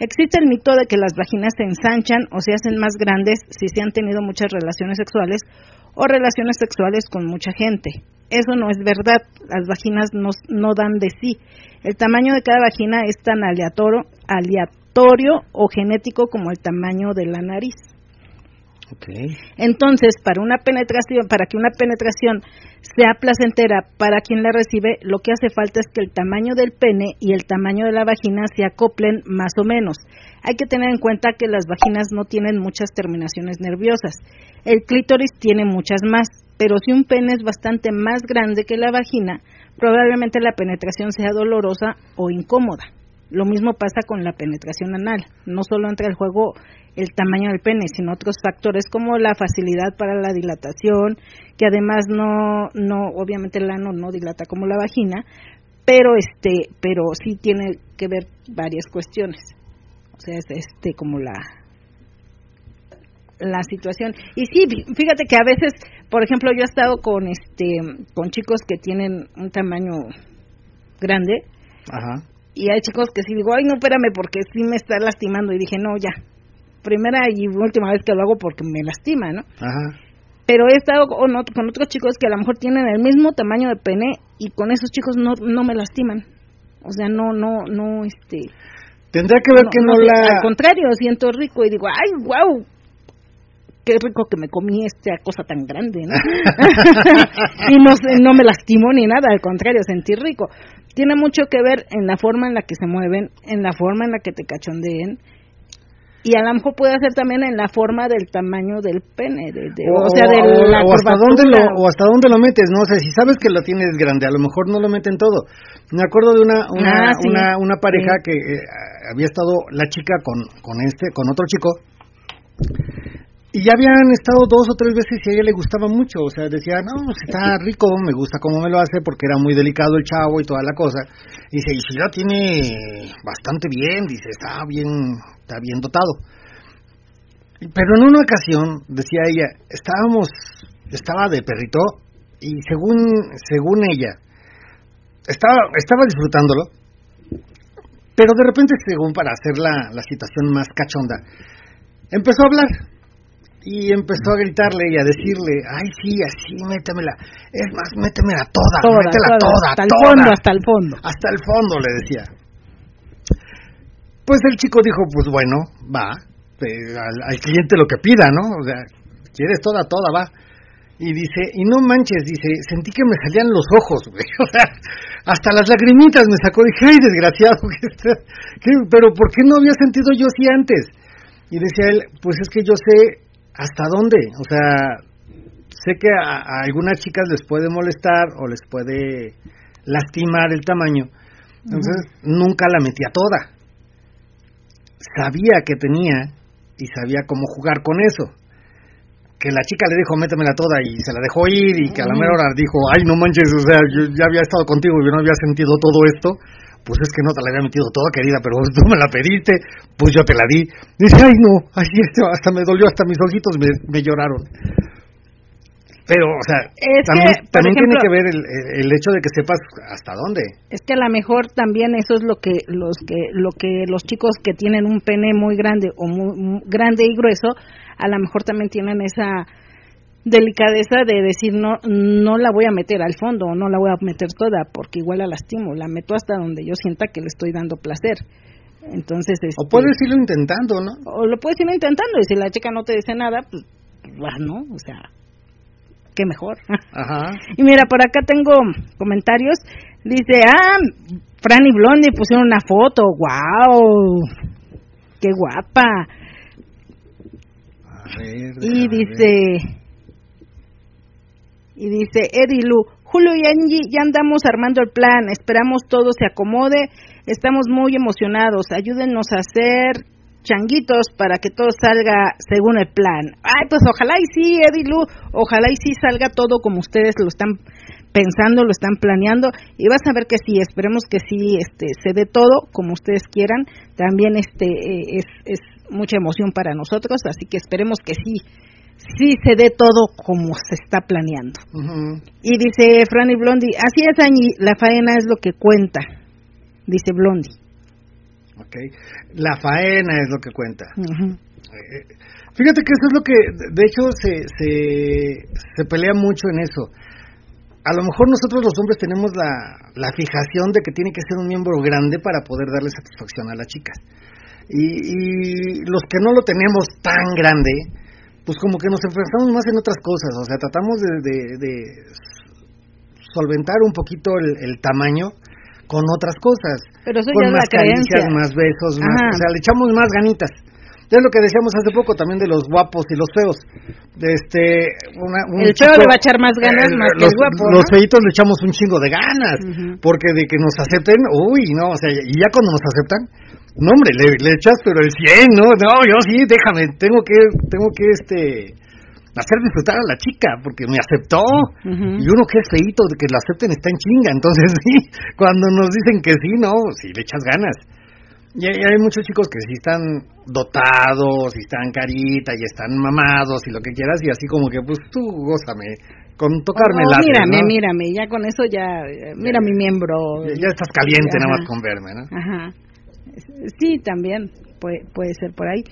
Existe el mito de que las vaginas se ensanchan o se hacen más grandes si se han tenido muchas relaciones sexuales o relaciones sexuales con mucha gente. Eso no es verdad, las vaginas no, dan de sí. El tamaño de cada vagina es tan aleatorio, aleatorio o genético como el tamaño de la nariz. Entonces, para una penetración, para que una penetración sea placentera para quien la recibe, lo que hace falta es que el tamaño del pene y el tamaño de la vagina se acoplen más o menos. Hay que tener en cuenta que las vaginas no tienen muchas terminaciones nerviosas. El clítoris tiene muchas más, pero si un pene es bastante más grande que la vagina, probablemente la penetración sea dolorosa o incómoda. Lo mismo pasa con la penetración anal. No solo entra el juego el tamaño del pene, sino otros factores como la facilidad para la dilatación, que además no, no, obviamente el ano no dilata como la vagina, pero este, pero sí tiene que ver varias cuestiones. O sea, es este como la la situación. Y sí, fíjate que a veces, por ejemplo, yo he estado con este con chicos que tienen un tamaño grande. Ajá. Y hay chicos que sí digo, "Ay, no, espérame porque sí me está lastimando." Y dije, "No, ya. Primera y última vez que lo hago porque me lastima, ¿no?" Ajá. Pero he estado con, con otros chicos que a lo mejor tienen el mismo tamaño de pene y con esos chicos no no me lastiman. O sea, no no no este Tendría que ver que no, la... Al contrario, siento rico y digo, ay, wow, qué rico que me comí esta cosa tan grande, ¿no? y no, no me lastimó ni nada, al contrario, sentí rico. Tiene mucho que ver en la forma en la que se mueven, en la forma en la que te cachondeen, y a lo mejor puede ser también en la forma del tamaño del pene, de, de, o, sea, de la o hasta dónde lo o hasta dónde lo metes, no o sea, si sabes que lo tienes grande, a lo mejor no lo meten todo. Me acuerdo de una una Ah, sí. una, una pareja Sí. que eh, había estado la chica con con este con otro chico y ya habían estado dos o tres veces y a ella le gustaba mucho, o sea, decía, no, pues está rico, me gusta cómo me lo hace porque era muy delicado el chavo y toda la cosa. Y dice, y si la tiene bastante bien, dice, está bien, está bien dotado. Pero en una ocasión, decía ella, estábamos, estaba de perrito y según, según ella, estaba, estaba disfrutándolo, pero de repente, según para hacer la, la situación más cachonda, empezó a hablar y empezó a gritarle y a decirle, ay sí, así, métemela, es más, métemela toda, toda, métela toda, toda, hasta el fondo, hasta el fondo. hasta el fondo, le decía. Pues el chico dijo, pues bueno, va, eh, al, al cliente lo que pida, ¿no? O sea, quieres toda, toda, va. Y dice, y no manches, dice, sentí que me salían los ojos, güey. O sea, hasta las lagrimitas me sacó. Dije, ay, desgraciado, que- pero ¿por qué no había sentido yo así antes? Y decía él, pues es que yo sé hasta dónde. O sea, sé que a, a algunas chicas les puede molestar o les puede lastimar el tamaño. Entonces, nunca la metía toda. Sabía que tenía y sabía cómo jugar con eso. Que la chica le dijo, métemela toda y se la dejó ir y que a la mera hora dijo, ay, no manches, o sea, yo ya había estado contigo y yo no había sentido todo esto. Pues es que no te la había metido toda, querida, pero tú me la pediste, pues yo te la di. Dice, ay, no, ay, hasta me dolió, hasta mis ojitos me, me lloraron. Pero, o sea, Es que, también, tiene que ver el, el hecho de que sepas hasta dónde. Es que a lo mejor también eso es lo que los que lo que los chicos que tienen un pene muy grande o muy, muy grande y grueso, a lo mejor también tienen esa delicadeza de decir no no la voy a meter al fondo o no la voy a meter toda porque igual la lastimo, la meto hasta donde yo sienta que le estoy dando placer. Entonces, O este, puedes irlo intentando, ¿no? o lo puedes ir intentando y si la chica no te dice nada, pues vas, ¿no? O sea, qué mejor. Ajá. Y mira, por acá tengo comentarios. Dice, ah, Fran y Blondie pusieron una foto. ¡Wow! ¡Qué guapa! A ver, Y dice, y dice Eddie Lu, Julio y Angie, ya andamos armando el plan. Esperamos todo se acomode. Estamos muy emocionados. Ayúdennos a hacer changuitos para que todo salga según el plan. Ay, pues ojalá y sí, Eddie Lu, ojalá y sí salga todo como ustedes lo están pensando, lo están planeando y vas a ver que sí, esperemos que sí este se dé todo como ustedes quieran. También este eh, es es mucha emoción para nosotros, así que esperemos que sí sí se dé todo como se está planeando. Y dice Franny Blondie, así es, Añi, la faena es lo que cuenta, dice Blondie. Ok. La faena es lo que cuenta. Eh, Fíjate que eso es lo que, de hecho, se, se, se pelea mucho en eso. A lo mejor nosotros los hombres tenemos la, la fijación de que tiene que ser un miembro grande para poder darle satisfacción a las chicas. Y, y los que no lo tenemos tan grande, pues como que nos enfrentamos más en otras cosas. O sea, tratamos de, de, de solventar un poquito el, el tamaño con otras cosas. Pero eso con ya es más caricias, más besos, más, Ajá. o sea, le echamos más ganitas. Es lo que decíamos hace poco también de los guapos y los feos. Este, una, un El feo le va a echar más ganas más que los, el guapo, Los ¿no? feitos le echamos un chingo de ganas, porque de que nos acepten, uy, no, o sea, y ya cuando nos aceptan, no hombre, le, le echas pero el 100, ¿no? No, yo sí, déjame, tengo que, tengo que, este, hacer disfrutar a la chica, porque me aceptó, y uno que es feito, de que lo acepten está en chinga, entonces sí, cuando nos dicen que sí, no, sí le echas ganas. Y hay, hay muchos chicos que sí están dotados, y están carita, y están mamados, y lo que quieras, y así como que, pues tú gózame, con tocarme Oh, la mírame, mírame, ya con eso ya, mira mi miembro. Ya, ya estás caliente Ajá. nada más con verme, ¿no? Ajá. Sí, también puede, puede ser por ahí.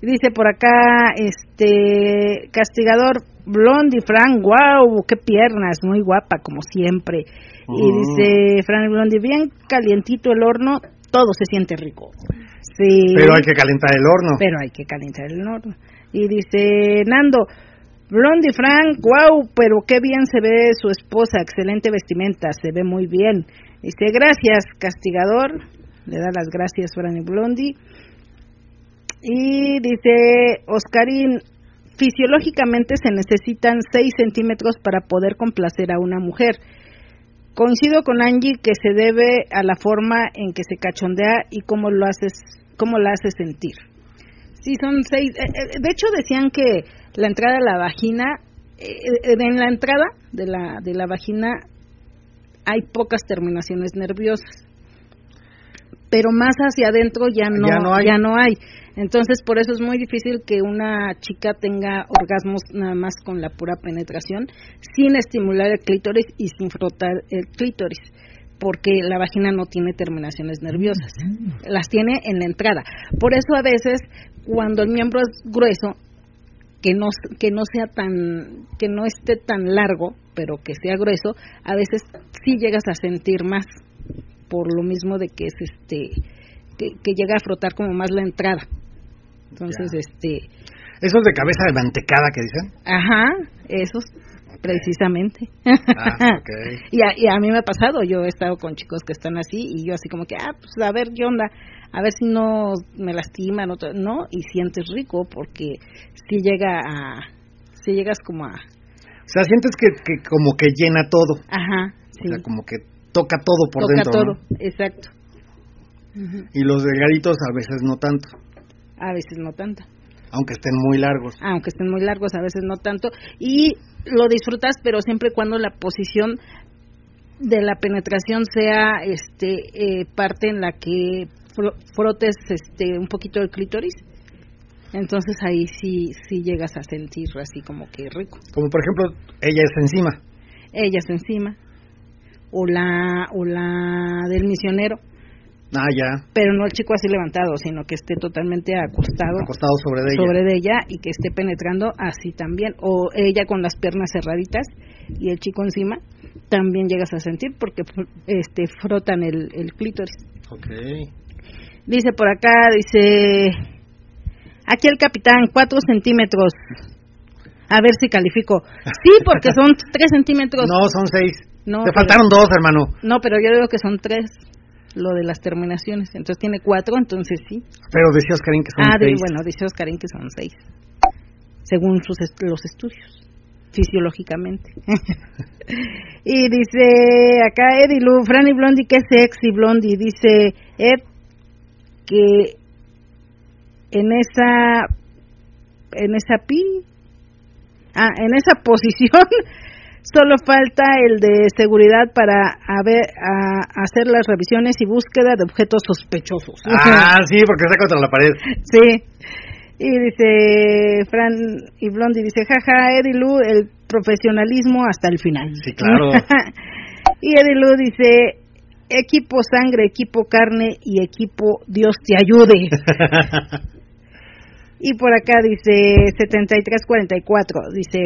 Dice por acá, este, castigador Blondie Frank, wow, qué piernas, muy guapa como siempre. Y dice Frank Blondie, bien calientito el horno, todo se siente rico. Sí. Pero hay que calentar el horno. Pero hay que calentar el horno. Y dice Nando, Blondie Frank, wow, pero qué bien se ve su esposa, excelente vestimenta, se ve muy bien. Dice, gracias, castigador. Le da las gracias, Frank y Blondie. Y dice, Oscarín, fisiológicamente se necesitan 6 centímetros para poder complacer a una mujer. Coincido con Angie que se debe a la forma en que se cachondea y cómo lo haces, cómo la hace sentir. Sí, son seis. eh, eh, De hecho, decían que la entrada a la vagina, eh, en la entrada de la de la vagina hay pocas terminaciones nerviosas, pero más hacia adentro ya no Ya no hay. ya no hay. Entonces, por eso es muy difícil que una chica tenga orgasmos nada más con la pura penetración, sin estimular el clítoris y sin frotar el clítoris, porque la vagina no tiene terminaciones nerviosas, las tiene en la entrada. Por eso a veces, cuando el miembro es grueso, que no que no sea tan que no esté tan largo, pero que sea grueso, a veces sí llegas a sentir más por lo mismo de que es este que, que llega a frotar como más la entrada. Entonces, Ya. este, Esos de cabeza de mantecada que dicen. ajá, esos precisamente. Ah, ok. y, a, y a mí me ha pasado, yo he estado con chicos que están así y yo así como que, ah, pues a ver qué onda, a ver si no me lastiman, o to- no, y sientes rico porque si llega a, si llegas como a, O sea, sientes que, que como que llena todo. ajá, sí, O sea, como que toca todo por toca dentro. todo, ¿no? exacto. Y los delgaditos a veces no tanto, A veces no tanto. aunque estén muy largos. aunque estén muy largos, a veces no tanto, y lo disfrutas, pero siempre y cuando la posición de la penetración sea este eh, parte en la que fro- frotes este un poquito el clítoris. Entonces ahí sí sí llegas a sentir así como que rico. Como por ejemplo, ella es encima. Ellas encima o la o la del misionero, Ah, ya. pero no el chico así levantado, sino que esté totalmente acostado Acostado sobre de ella. sobre de ella y que esté penetrando así también o ella con las piernas cerraditas y el chico encima también llegas a sentir porque este frotan el, el clítoris Ok. dice por acá dice aquí el capitán cuatro centímetros a ver si califico sí porque son tres centímetros No, son seis. No, Te pero- faltaron dos, hermano. no pero yo digo que son tres lo de las terminaciones entonces tiene cuatro entonces sí Pero decía Oscarín que son Ah, seis. bueno, dice Oscarín que son seis, según sus est- los estudios, fisiológicamente. y dice acá Eddie Lu, Franny Blondie, qué sexy Blondie, dice Ed que en esa, en esa pi, ah, en esa posición solo falta el de seguridad para a hacer las revisiones y búsqueda de objetos sospechosos. Ah, sí, porque está contra la pared. Sí. Y dice Fran y Blondie dice, jaja, Eddie Lu, el profesionalismo hasta el final. Sí, claro. y Eddie Lu dice, equipo sangre, equipo carne y equipo Dios te ayude. y por acá dice 7344, dice,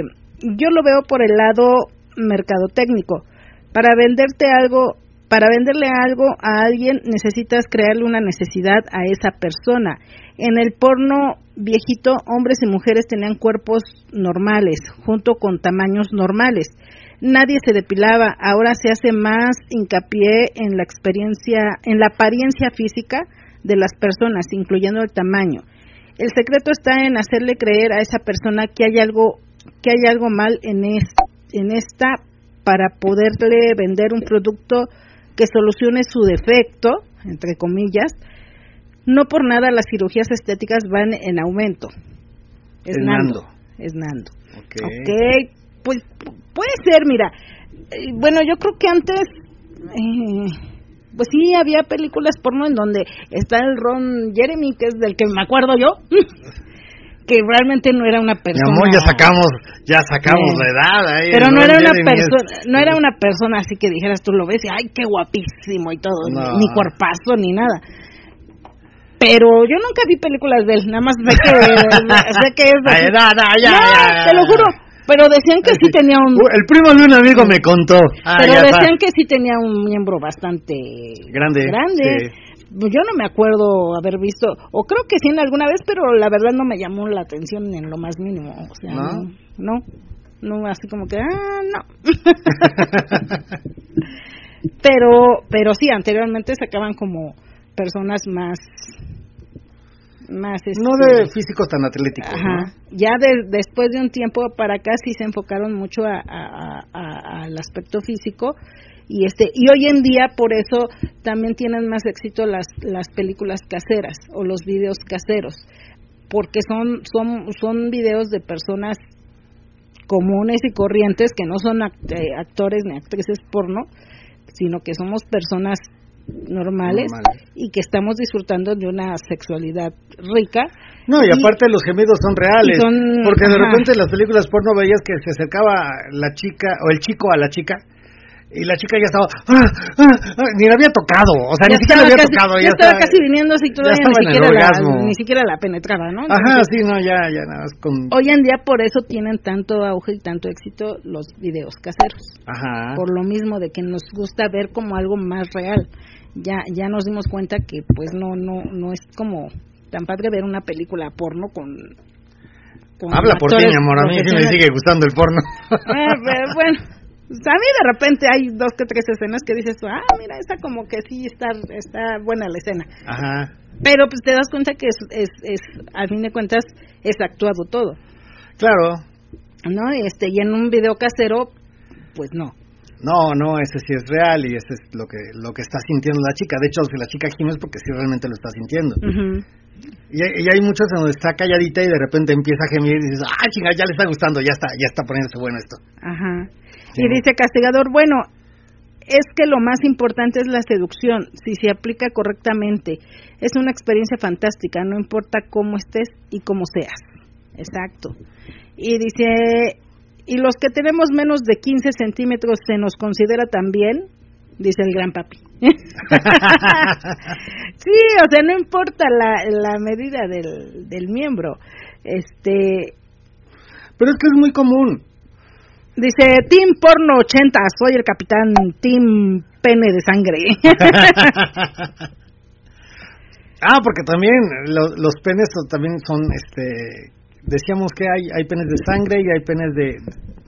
yo lo veo por el lado mercadotécnico. Para venderte algo, para venderle algo a alguien necesitas crearle una necesidad a esa persona. En el porno viejito, hombres y mujeres tenían cuerpos normales, junto con tamaños normales. Nadie se depilaba, ahora se hace más hincapié en la experiencia, en la apariencia física de las personas, incluyendo el tamaño. El secreto está en hacerle creer a esa persona que hay algo que hay algo mal en, es, en esta para poderle vender un producto que solucione su defecto, entre comillas. No por nada las cirugías estéticas van en aumento. Es, Nando. Es Nando. Ok. Ok, pues pu- puede ser, mira. Eh, bueno, yo creo que antes, eh, pues sí, había películas porno en donde está el Ron Jeremy, que es del que me acuerdo yo. que realmente no era una persona. Mi amor, ya sacamos, ya sacamos la edad ahí. Pero no era una persona, no era una persona así que dijeras tú lo ves y ay qué guapísimo y todo, ni cuerpazo ni nada. Pero yo nunca vi películas de él, nada más sé que, sé que es. Ay, no, no, ya, ya, te lo juro. Pero decían que sí tenía un... El primo de un amigo me contó. Ah, pero decían que sí tenía un miembro bastante... Grande. Grande. Pues yo no me acuerdo haber visto, o creo que sí en alguna vez, pero la verdad no me llamó la atención en lo más mínimo. O sea, no, no, no, así como que, ah, no. pero, pero sí, anteriormente sacaban como personas más más no de este, físico tan atlético ajá, ya después de un tiempo para acá sí se enfocaron mucho al aspecto físico y este y hoy en día por eso también tienen más éxito las las películas caseras o los videos caseros porque son son son videos de personas comunes y corrientes que no son eh, actores ni actrices porno sino que somos personas normales, y que estamos disfrutando de una sexualidad rica. No, y, aparte los gemidos son reales, porque de repente en las películas porno veías que se acercaba la chica o el chico a la chica y la chica ya estaba ah, ah, ah", ni la había tocado o sea ni siquiera la había tocado ya, estaba casi viniendo y todavía ni siquiera la, ni siquiera la penetraba no ajá sí no ya ya nada más con hoy en día por eso tienen tanto auge y tanto éxito los videos caseros. Ajá. Por lo mismo de que nos gusta ver como algo más real. Ya ya nos dimos cuenta que pues no no no es como tan padre ver una película porno con, habla por ti mi amor a mí sí me sigue gustando el porno. Eh, bueno a mí de repente hay dos que tres escenas que dices ah mira esa como que sí está está buena la escena ajá pero pues te das cuenta que es es, es a fin de cuentas es actuado todo claro no este y en un video casero pues no no, no, ese sí es real y ese es lo que lo que está sintiendo la chica. De hecho, si la chica gime es porque sí realmente lo está sintiendo. y, hay muchos en donde está calladita y de repente empieza a gemir y dices, ah, chinga, ya le está gustando, ya está, ya está poniéndose bueno esto. Ajá. Y dice Castigador, bueno, es que lo más importante es la seducción, si se aplica correctamente. Es una experiencia fantástica, no importa cómo estés y cómo seas. Exacto. Y dice, y los que tenemos menos de 15 centímetros se nos considera también, dice el gran papi. sí, o sea, no importa la, la medida del, del miembro. Este. Pero es que es muy común. Dice, Team Porno 80, soy el capitán Team Pene de Sangre. ah, porque también los, los penes también son este decíamos que hay, hay penes de sangre y hay penes de,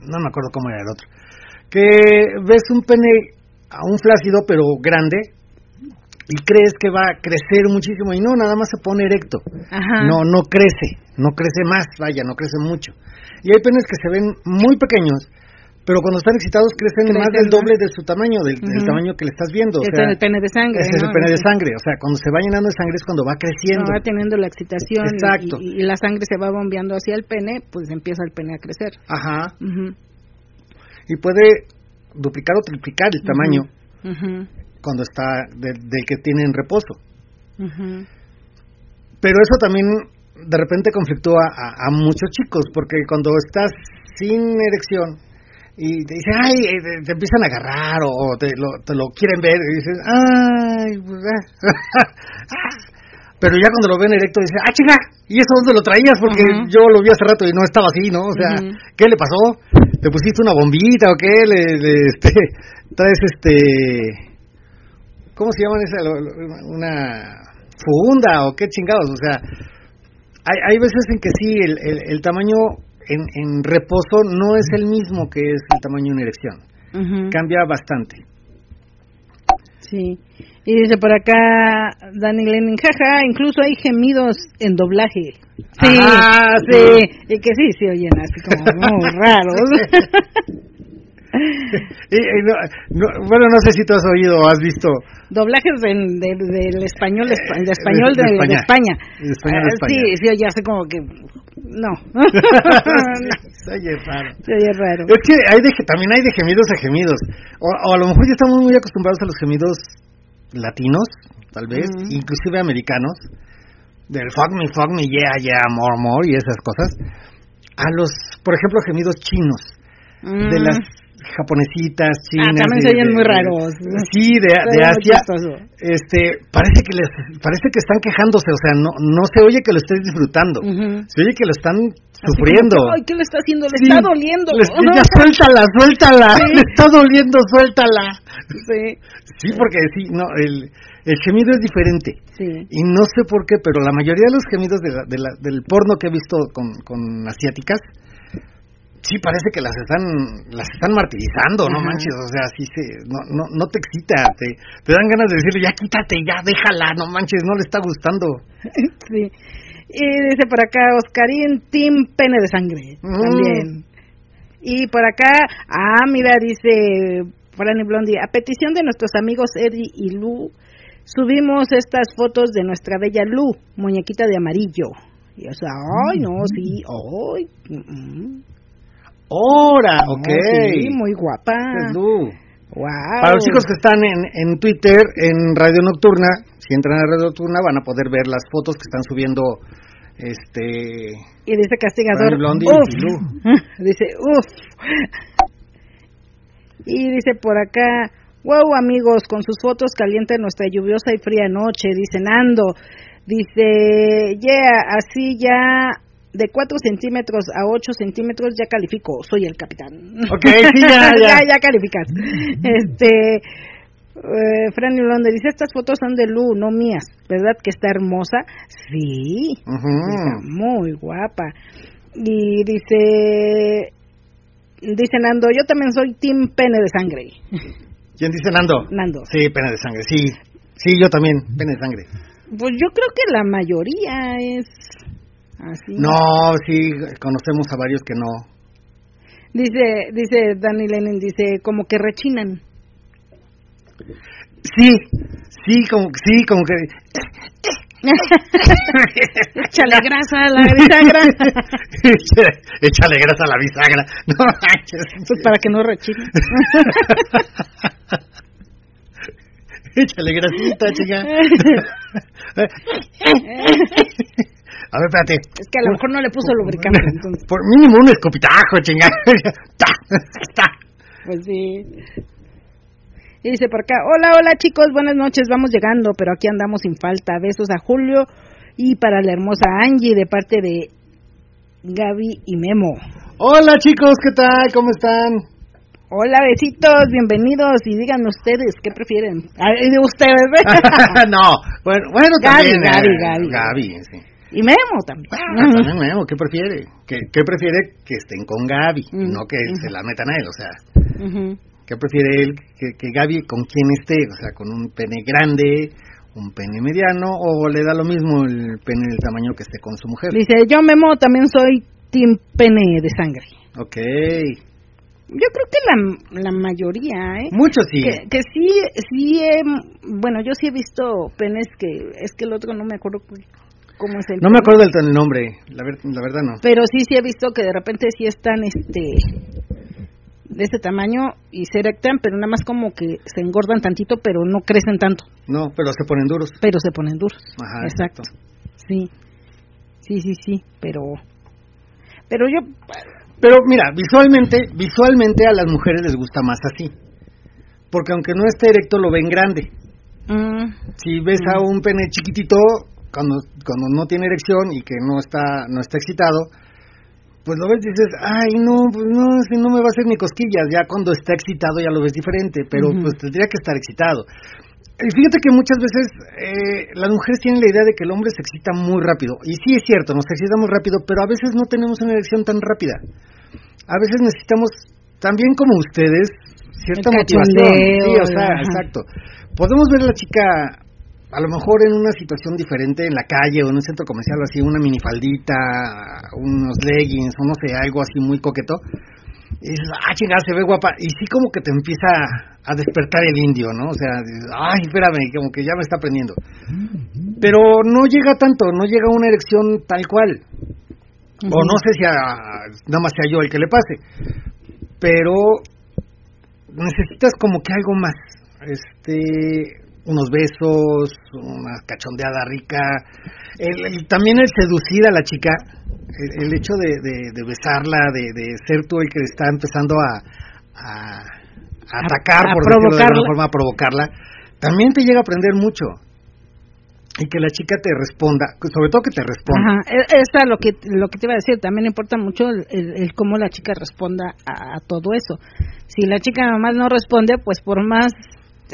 no me acuerdo cómo era el otro, que ves un pene a un flácido pero grande y crees que va a crecer muchísimo y no, nada más se pone erecto, no, no crece, no crece más, vaya, no crece mucho. Y hay penes que se ven muy pequeños pero cuando están excitados crecen más del doble de su tamaño, del, tamaño que le estás viendo. O sea, es el pene de sangre. Ese es el pene de sangre. O sea, cuando se va llenando de sangre es cuando va creciendo. va teniendo la excitación. Exacto. Y, la sangre se va bombeando hacia el pene, pues empieza el pene a crecer. Ajá. Y puede duplicar o triplicar el tamaño cuando está del, que tiene en reposo. Pero eso también de repente conflictúa a muchos chicos, porque cuando estás sin erección y te dicen, ay, eh, te, empiezan a agarrar o te lo, te lo quieren ver y dices, ay, pues, ah". pero ya cuando lo ven erecto dicen, ah, chinga, ¿y eso dónde lo traías? Porque yo lo vi hace rato y no estaba así, ¿no? O sea, ¿qué le pasó? ¿Te pusiste una bombita o qué? Le, este, traes este, ¿cómo se llama esa? Una funda o qué chingados, o sea, hay, hay veces en que sí, el, el, el tamaño en, reposo no es el mismo que es el tamaño de una erección. Cambia bastante. Sí. Y dice por acá Dani Lenin, jaja, incluso hay gemidos en doblaje. Sí, sí, y que sí se oyen así como muy raros. y, bueno, no sé si tú has oído o has visto. Doblajes del español, de, español de, España. Ah, sí, sí, oye, hace como que no. se oye raro. Se oye raro. Es que hay de, también hay de gemidos a gemidos. O, a lo mejor ya estamos muy acostumbrados a los gemidos latinos, tal vez, inclusive americanos, del fuck me, fuck me, yeah, yeah, more, more y esas cosas, a los, por ejemplo, gemidos chinos, de Mm. las japonesitas, Ah, chinas. también de- se oyen de- muy raros. Sí, de, Asia. Este, parece que les, parece que están quejándose, o sea, no, no se oye que lo estés disfrutando, se oye que lo están sufriendo. que, Ay, ¿qué le está haciendo? Le Sí, está doliendo. les- ya suéltala, suéltala, le está doliendo, suéltala. Sí, Sí, porque sí, no, el, el gemido es diferente. sí. Y no sé por qué, pero la mayoría de los gemidos de la- de la- del porno que he visto con, con asiáticas, sí parece que las están las están martirizando, no manches, o sea, sí se, no, no, no te excita, te, te dan ganas de decirle, ya quítate, ya déjala, no manches, no le está gustando. sí. Y dice por acá Oscarín, Team Pene de Sangre. Mm. También. Y por acá, ah, mira, dice Franny Blondie, a petición de nuestros amigos Eddie y Lu, subimos estas fotos de nuestra bella Lu, muñequita de amarillo. Y o sea, ay, no, sí, ay. mm, mm. ¡Hora! No, ok. Sí, muy guapa. Wow. Para los chicos que están en, en Twitter, en Radio Nocturna, si entran a Radio Nocturna van a poder ver las fotos que están subiendo este Y dice Castigador, uf. dice, uff. Y dice por acá, wow amigos, con sus fotos calienta nuestra lluviosa y fría noche, dice Nando. Dice, yeah, así ya de 4 centímetros a 8 centímetros ya califico, soy el capitán. Ok, sí, ya, ya. ya, calificas. Este, eh, Franny Blonde dice, estas fotos son de Lu, no mías, ¿verdad que está hermosa? Sí. Está muy guapa. Y dice, dice Nando, yo también soy Team Pene de Sangre. ¿Quién dice Nando? Nando. Sí, pena de sangre, sí. Sí, yo también, pena de sangre. Pues yo creo que la mayoría es así. No, sí, conocemos a varios que no. Dice, dice Danny Lenin, dice, como que rechinan. Sí, sí, como sí, como que Échale grasa a la bisagra. Échale grasa a la bisagra. No. Pues para que no rechinen. Échale grasita, chica. A ver, espérate. Es que a lo mejor no le puso lubricante, entonces. Por mínimo un escopitajo, chinga. Ta, ta. Pues sí. Y dice por acá, hola, hola chicos, buenas noches, vamos llegando, pero aquí andamos sin falta. Besos a Julio y para la hermosa Angie de parte de Gaby y Memo. Hola chicos, ¿qué tal? ¿Cómo están? Hola, besitos, bienvenidos y díganme ustedes, ¿qué prefieren? De ustedes, ¿eh? no, bueno, bueno Gaby, también. Gaby, eh, Gaby. Gaby, sí. Y Memo también. Bueno, también Memo, ¿qué prefiere? ¿Qué, qué prefiere que estén con Gaby? Mm, No que ujú. se la metan a él, o sea, Ujú. ¿qué prefiere él? Que, que Gaby con quién esté, o sea, con un pene grande, un pene mediano, o le da lo mismo el pene del tamaño que esté con su mujer. Dice, yo Memo también soy Team Pene de Sangre. Ok, Yo creo que la, la mayoría, ¿eh? muchos sí. Que, que sí, sí, he- bueno, yo sí he visto penes que, es que el otro no me acuerdo cu- cómo es el No me acuerdo del, del nombre, la, ver- la verdad no. Pero sí, sí he visto que de repente sí están, este, de ese tamaño y se erectan, pero nada más como que se engordan tantito, pero no crecen tanto, No, pero se ponen duros. pero se ponen duros. Ajá, Exacto. Sí, sí, sí, sí, pero, pero yo, Pero mira, visualmente, visualmente a las mujeres les gusta más así. Porque aunque no esté erecto, lo ven grande. mm, Si ves a un pene chiquitito, cuando, cuando no tiene erección y que no está, no está excitado, pues lo ves y dices, ay, no, pues no, si no me va a hacer ni cosquillas. Ya cuando está excitado ya lo ves diferente, pero pues tendría que estar excitado. Y fíjate que muchas veces eh, las mujeres tienen la idea de que el hombre se excita muy rápido. Y sí es cierto, nos excita muy rápido, pero a veces no tenemos una erección tan rápida. A veces necesitamos, también como ustedes, cierta motivación. Sí, o sea, ajá. exacto. Podemos ver a la chica a lo mejor en una situación diferente en la calle o en un centro comercial así, una minifaldita, unos leggings o no sé, algo así muy coqueto. Y dices, ah, chingada, se ve guapa. Y sí como que te empieza a despertar el indio, ¿no? O sea, dices, ay, espérame, como que ya me está prendiendo. Pero no llega tanto, no llega una erección tal cual. O no sé si a, nada más sea yo el que le pase. Pero necesitas como que algo más. Este, unos besos, una cachondeada rica, el, también el seducir a la chica, el, hecho de, de, besarla, de, ser tú el que está empezando a, a, atacar, por decirlo de alguna forma, a provocarla, también te llega a aprender mucho y que la chica te responda, sobre todo que te responda. Ajá, e, es lo que lo que te iba a decir, también importa mucho el, cómo la chica responda a, todo eso. Si la chica nomás no responde, pues por más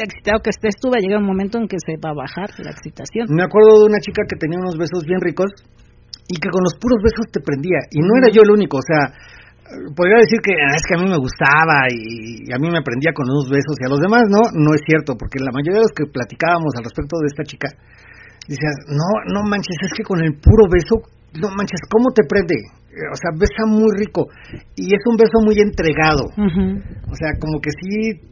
excitado que estés tú, va a llegar un momento en que se va a bajar la excitación. Me acuerdo de una chica que tenía unos besos bien ricos y que con los puros besos te prendía. Y no era yo el único, o sea, podría decir que ah, es que a mí me gustaba y, y, a mí me prendía con unos besos y a los demás no, no es cierto, porque la mayoría de los que platicábamos al respecto de esta chica, Dice, no, no manches, es que con el puro beso, no manches, ¿cómo te prende? O sea, besa muy rico. Y es un beso muy entregado. O sea, como que sí...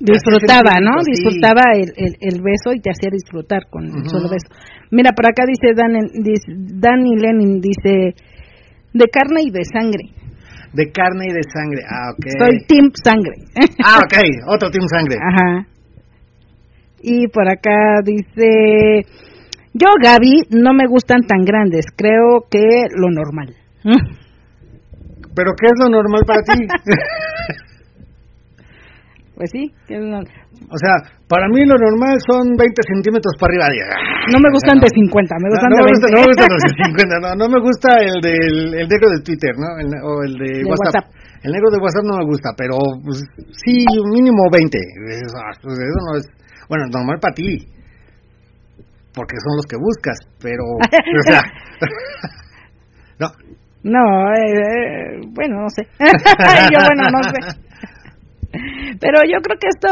Disfrutaba, ¿no? Disfrutaba el, el, beso y te hacía disfrutar con el solo beso. Mira, por acá dice Dan, dice, Danny Lenin, dice, de carne y de sangre. De carne y de sangre, ah, ok. Soy Team Sangre. ah, ok, otro Team Sangre. Ajá. Y por acá dice, yo, Gaby, no me gustan tan grandes, creo que lo normal. ¿Pero qué es lo normal para ti? pues sí, O sea, para mí lo normal son 20 centímetros para arriba. No me gustan de 50, me gustan de 20. no me gustan los de 50, no, me gusta el del el negro de Twitter, ¿no? o el de, WhatsApp. El negro de WhatsApp no me gusta, pero pues, sí, mínimo 20. Eso, pues, eso no es, bueno, normal para ti porque son los que buscas, pero, o sea, no. No, eh, bueno, no sé. yo, bueno, no sé. Pero yo creo que esto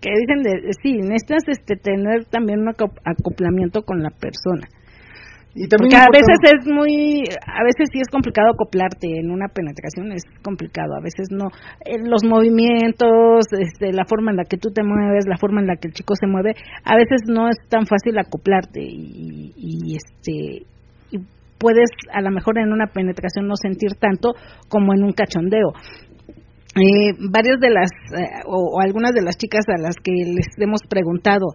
que dicen de, sí, necesitas este, tener también un acoplamiento con la persona. Y también Porque a veces es muy, a veces sí es complicado acoplarte en una penetración, es complicado, a veces no. los movimientos, este, la forma en la que tú te mueves, la forma en la que el chico se mueve, a veces no es tan fácil acoplarte y, y este y puedes a lo mejor en una penetración no sentir tanto como en un cachondeo. Eh, varias de las eh, o, o, algunas de las chicas a las que les hemos preguntado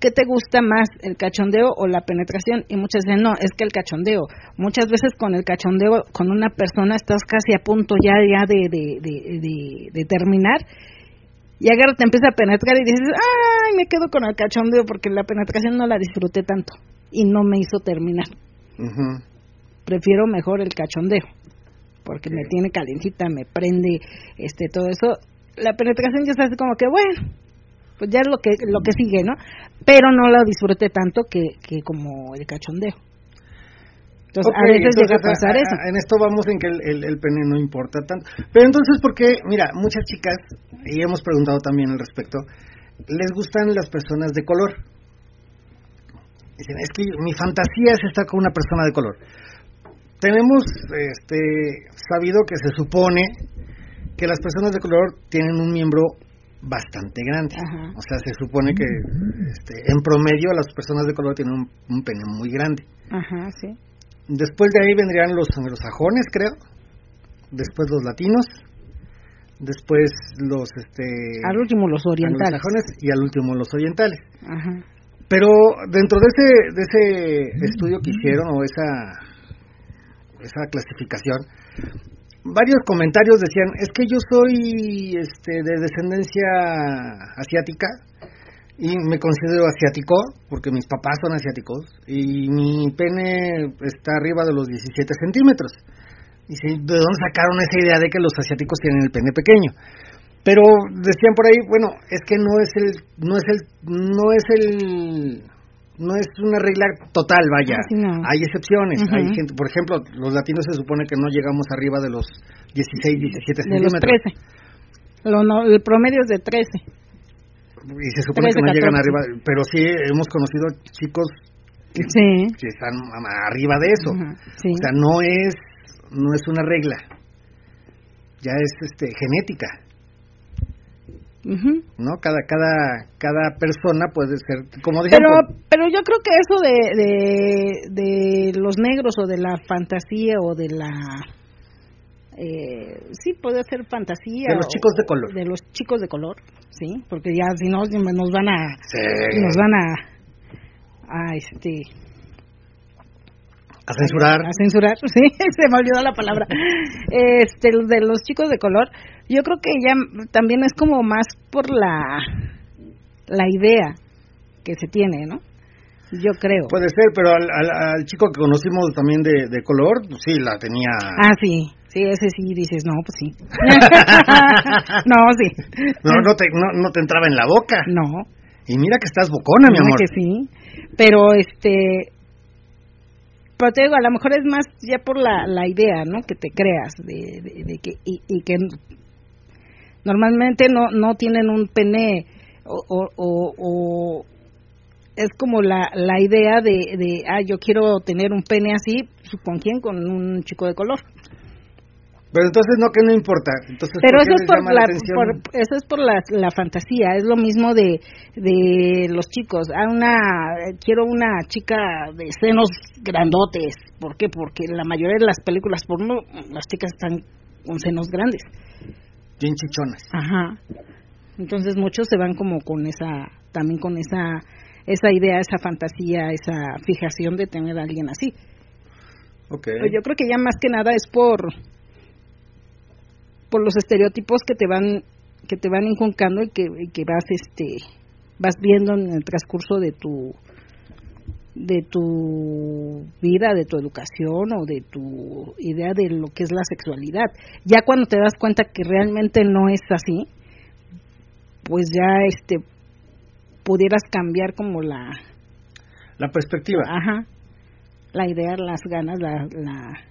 ¿qué te gusta más, el cachondeo o la penetración? Y muchas dicen, no, es que el cachondeo. Muchas veces con el cachondeo, con una persona estás casi a punto ya, ya de, de, de, terminar y agarra, te empieza a penetrar y dices, ay, me quedo con el cachondeo porque la penetración no la disfruté tanto y no me hizo terminar. Prefiero mejor el cachondeo porque me tiene calientita, me prende, este, todo eso. La penetración ya está así como que, bueno, pues ya es lo que lo que sigue, ¿no? Pero no lo disfruté tanto que, que como el cachondeo. Entonces, a veces llega a pasar eso. en esto vamos en que el, el, pene no importa tanto. Pero entonces, ¿por qué? Mira, muchas chicas, y hemos preguntado también al respecto, les gustan las personas de color. Dicen, es que mi fantasía es estar con una persona de color. Tenemos este, sabido que se supone que las personas de color tienen un miembro bastante grande. O sea, se supone que este, en promedio las personas de color tienen un, pene muy grande. Ajá, sí. Después de ahí vendrían los anglosajones, creo. Después los latinos. Después los este al último los orientales y al último los orientales. Ajá. Pero dentro de ese de ese estudio que hicieron o esa esa clasificación varios comentarios decían, es que yo soy este, de descendencia asiática y me considero asiático porque mis papás son asiáticos y mi pene está arriba de los 17 centímetros. Y ¿de dónde sacaron esa idea de que los asiáticos tienen el pene pequeño? Pero decían por ahí, bueno, es que no es el, no es el, no es el no es una regla total, vaya. Hay excepciones. Hay gente, por ejemplo, los latinos se supone que no llegamos arriba de los 16, 17 centímetros. De los 13. el promedio es de 13. Y se supone que no llegan arriba, pero sí hemos conocido chicos que, están arriba de eso. O sea, no es no es una regla. Ya es este genética. ¿No? Cada, cada, cada persona puede ser, como pero, pero yo creo que eso de, de, los negros o de la fantasía o de la eh, sí puede ser fantasía. De los chicos de color. De los chicos de color, sí, porque ya si no nos van a, nos van a, a este, a censurar. A censurar, sí, se me olvidó la palabra. Este, de los chicos de color, yo creo que ya también es como más por la, la idea que se tiene, ¿no? Yo creo. Puede ser, pero al, chico que conocimos también de, de color, sí, la tenía. Ah, sí. Sí, ese sí dices, no, pues sí. no, sí. No, no te, no, no te entraba en la boca. No. Y mira que estás bocona, mi amor. que sí. Pero este, pero te digo, a lo mejor es más ya por la, la idea, ¿no? Que te creas de, de, que y, que normalmente no no tienen un pene o, o, es como la, la idea de, de, ah, yo quiero tener un pene así, ¿con quién? Con un chico de color. Pero entonces no que no importa. Entonces, Pero eso es por, la, eso es por la, la, fantasía, es lo mismo de, de los chicos. a una quiero una chica de senos grandotes, ¿por qué? Porque la mayoría de las películas porno las chicas están con senos grandes. Bien chichonas. Ajá. Entonces muchos se van como con esa también con esa esa idea, esa fantasía, esa fijación de tener a alguien así. Okay. yo creo que ya más que nada es por por los estereotipos que te van que te van inculcando y que, que vas este vas viendo en el transcurso de tu de tu vida, de tu educación o de tu idea de lo que es la sexualidad. Ya cuando te das cuenta que realmente no es así, pues ya este pudieras cambiar como la la perspectiva. Ajá. La idea, las ganas, la, la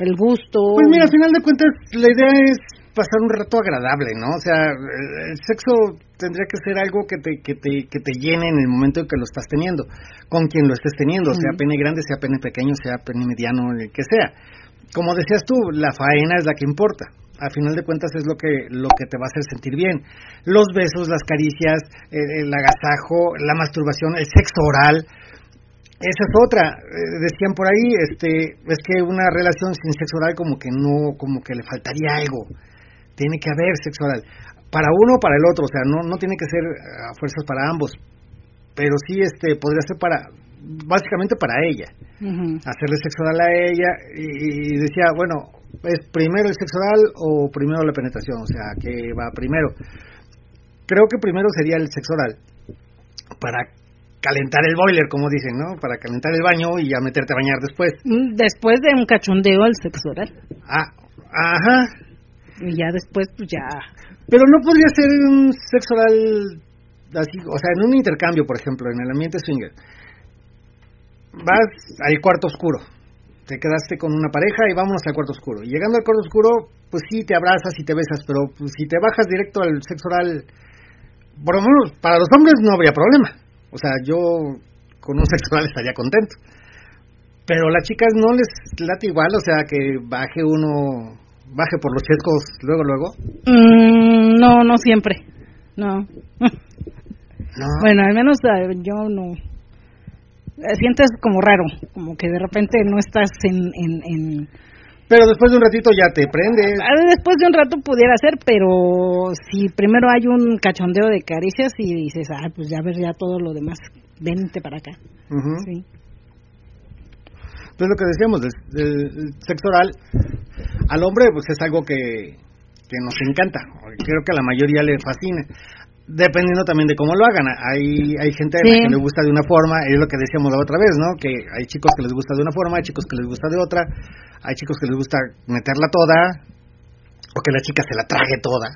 el gusto. Pues mira, al final de cuentas, la idea es pasar un rato agradable, ¿no? O sea, el sexo tendría que ser algo que te, que te, que te llene en el momento en que lo estás teniendo, con quien lo estés teniendo, sea pene grande, sea pene pequeño, sea pene mediano, el que sea. Como decías tú, la faena es la que importa. Al final de cuentas es lo que lo que te va a hacer sentir bien. Los besos, las caricias, el agasajo, la masturbación, el sexo oral, esa es otra, eh, decían por ahí, este, es que una relación sin sexo oral como que no, como que le faltaría algo. Tiene que haber sexo oral. Para uno o para el otro, o sea, no, no tiene que ser a fuerzas para ambos. Pero sí, este, podría ser para, básicamente para ella. Hacerle sexo oral a ella y, decía, bueno, ¿es primero el sexo oral o primero la penetración? O sea, que va primero. Creo que primero sería el sexo oral para calentar el boiler, como dicen, ¿no? Para calentar el baño y ya meterte a bañar después. Mm, después de un cachondeo al sexo oral. Ah, ajá. Y ya después, pues ya. Pero no podría ser un sexo oral así, o sea, en un intercambio, por ejemplo, en el ambiente swinger. Vas al cuarto oscuro. Te quedaste con una pareja y vámonos al cuarto oscuro. Y llegando al cuarto oscuro, pues sí, te abrazas y te besas, pero pues, si te bajas directo al sexo oral, por lo menos para los hombres no habría problema o sea, yo con un sexual estaría contento. Pero a las chicas no les late igual, o sea, que baje uno, baje por los chescos luego, luego. Mm, no, no siempre. No. no. Bueno, al menos yo no. Eh, sientes como raro, como que de repente no estás en, en pero después de un ratito ya te prende. Después de un rato pudiera ser, pero si primero hay un cachondeo de caricias y dices, ah, pues ya ver ya todo lo demás, vente para acá. Sí. Pues lo que decíamos, el, sexo oral al hombre pues es algo que, que nos encanta, creo que a la mayoría le fascina dependiendo también de cómo lo hagan. Hay, hay gente que le gusta de una forma, es lo que decíamos la otra vez, ¿no? Que hay chicos que les gusta de una forma, hay chicos que les gusta de otra, hay chicos que les gusta meterla toda, o que la chica se la trague toda.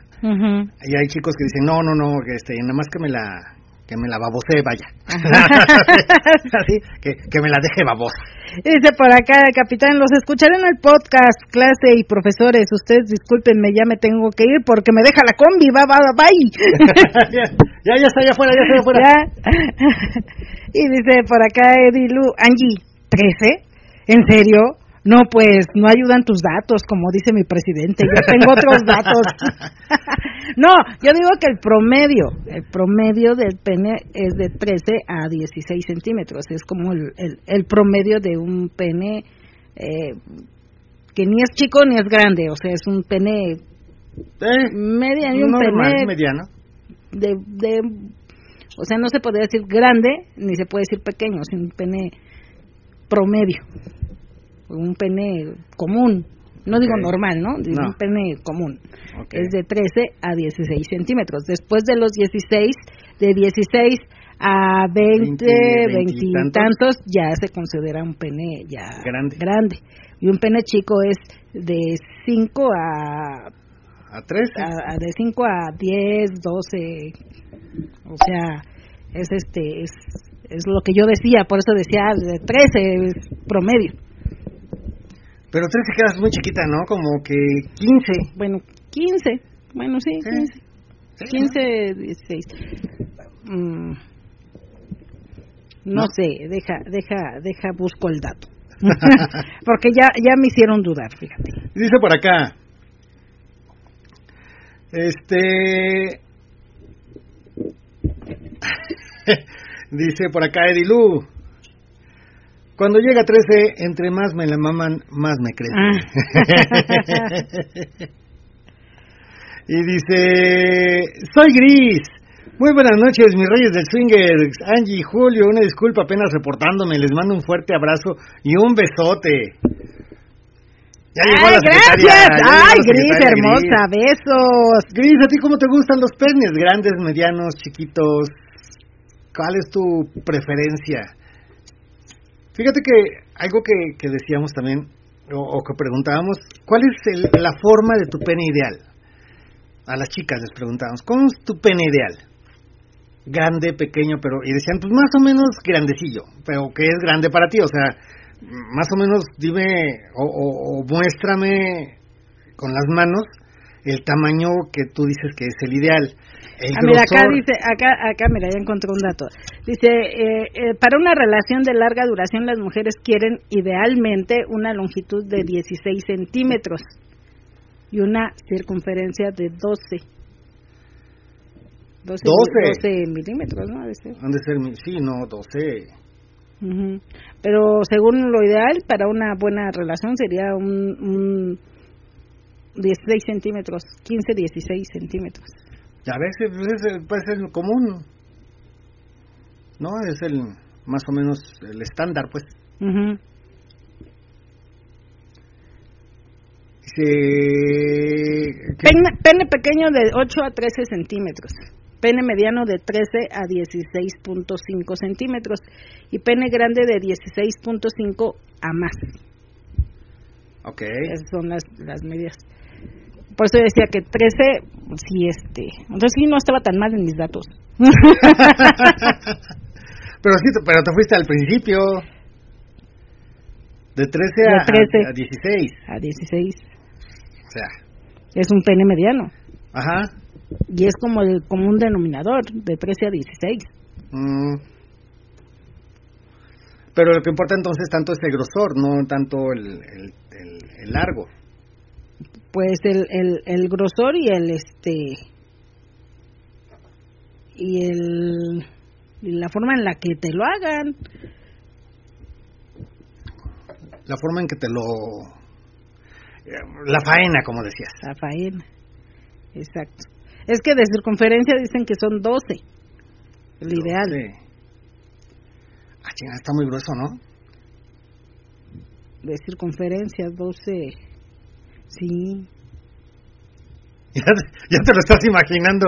Y hay chicos que dicen, no, no, no, este, nada más que me la que me la babose, vaya. Así, que, que me la deje babosa. Dice por acá, capitán, los escucharé en el podcast, clase y profesores. Ustedes discúlpenme, ya me tengo que ir porque me deja la combi, va, va, bye. ya, ya, está, ya fuera, ya está, afuera. y dice por acá Edilu, Angie, ¿13? ¿En serio? No, pues no ayudan tus datos, como dice mi presidente. Yo tengo otros datos. no, yo digo que el promedio, el promedio del pene es de 13 a 16 centímetros. Es como el, el, promedio de un pene eh, que ni es chico ni es grande, o sea, es un pene Eh, mediano y un normal, pene mediano. de, de, o sea, no se podría decir grande ni se puede decir pequeño, es un pene promedio, un pene común, no digo normal, ¿no? Digo No. un pene común. Ok. Es de 13 a 16 centímetros. Después de los 16, de 16 a 20, 20, 20 y veintitantos. tantos, ya se considera un pene ya Grande. Y un pene chico es de 5 a A 13. a- a- de 5 a 10, 12, o sea, es este es es lo que yo decía, por eso decía de 13 es promedio. Pero 13 quedas muy chiquita, ¿no? Como que 15. Bueno, 15, bueno, sí, Sí. 15, Sí, 15, 16. Mm, no, ¿No? sé, deja deja deja busco el dato. Porque ya ya me hicieron dudar, fíjate. Dice por acá. Este. Dice por acá Edilu. Cuando llega a 13, entre más me la maman, más me crece. Ah. y dice, soy Gris. Muy buenas noches, mis reyes del swinger. Angie y Julio, una disculpa apenas reportándome. Les mando un fuerte abrazo y un besote. Ya llegó Ay, la gracias. Ay, la Gris, hermosa, besos. Gris, ¿a ti cómo te gustan los penes? ¿Grandes, medianos, chiquitos? ¿Cuál es tu preferencia? Fíjate que algo que, que decíamos también, o, que preguntábamos, ¿cuál es el- la forma de tu pene ideal? A las chicas les preguntábamos, ¿cómo es tu pene ideal? Grande, pequeño, pero... Y decían, pues más o menos grandecillo, pero que es grande para ti, o sea, más o menos dime o, o- o muéstrame con las manos el tamaño que tú dices que es el ideal. El Ah, mira, acá dice, acá, acá, mira, ya encontré un dato. Dice, eh, eh, para una relación de larga duración, las mujeres quieren idealmente una longitud de 16 centímetros y una circunferencia de 12. 12, 12. 12 milímetros, ¿no? Han de ser, sí, no, 12. Ujú. Pero según lo ideal, para una buena relación sería un, un 16 centímetros, 15, 16 centímetros. Ya ves, pues es, puede ser el común. ¿No? Es el más o menos el estándar, pues. Dice... que- Pene, pene pequeño de 8 a 13 centímetros. Pene mediano de 13 a 16.5 centímetros. Y pene grande de 16.5 a más. Ok. Esas son las, las medidas. Por eso decía que 13, sí, este. Entonces sí, no estaba tan mal en mis datos. pero sí, pero te fuiste al principio. De 13 a, De 13. a 16. A 16. O sea, Es un pene mediano. ajá. Y es como el común denominador, de 13 a 16. Mm. Pero lo que importa entonces tanto es el grosor, no tanto el, el, el- el largo. Pues el, el, el grosor y el este y el y la forma en la que te lo hagan La forma en que te lo... La faena, como decías. la faena exacto es que de circunferencia dicen que son 12 el ideal Sí. Ah, chinga, está muy grueso, ¿no? de circunferencia 12 sí Ya, te- ya te lo estás imaginando.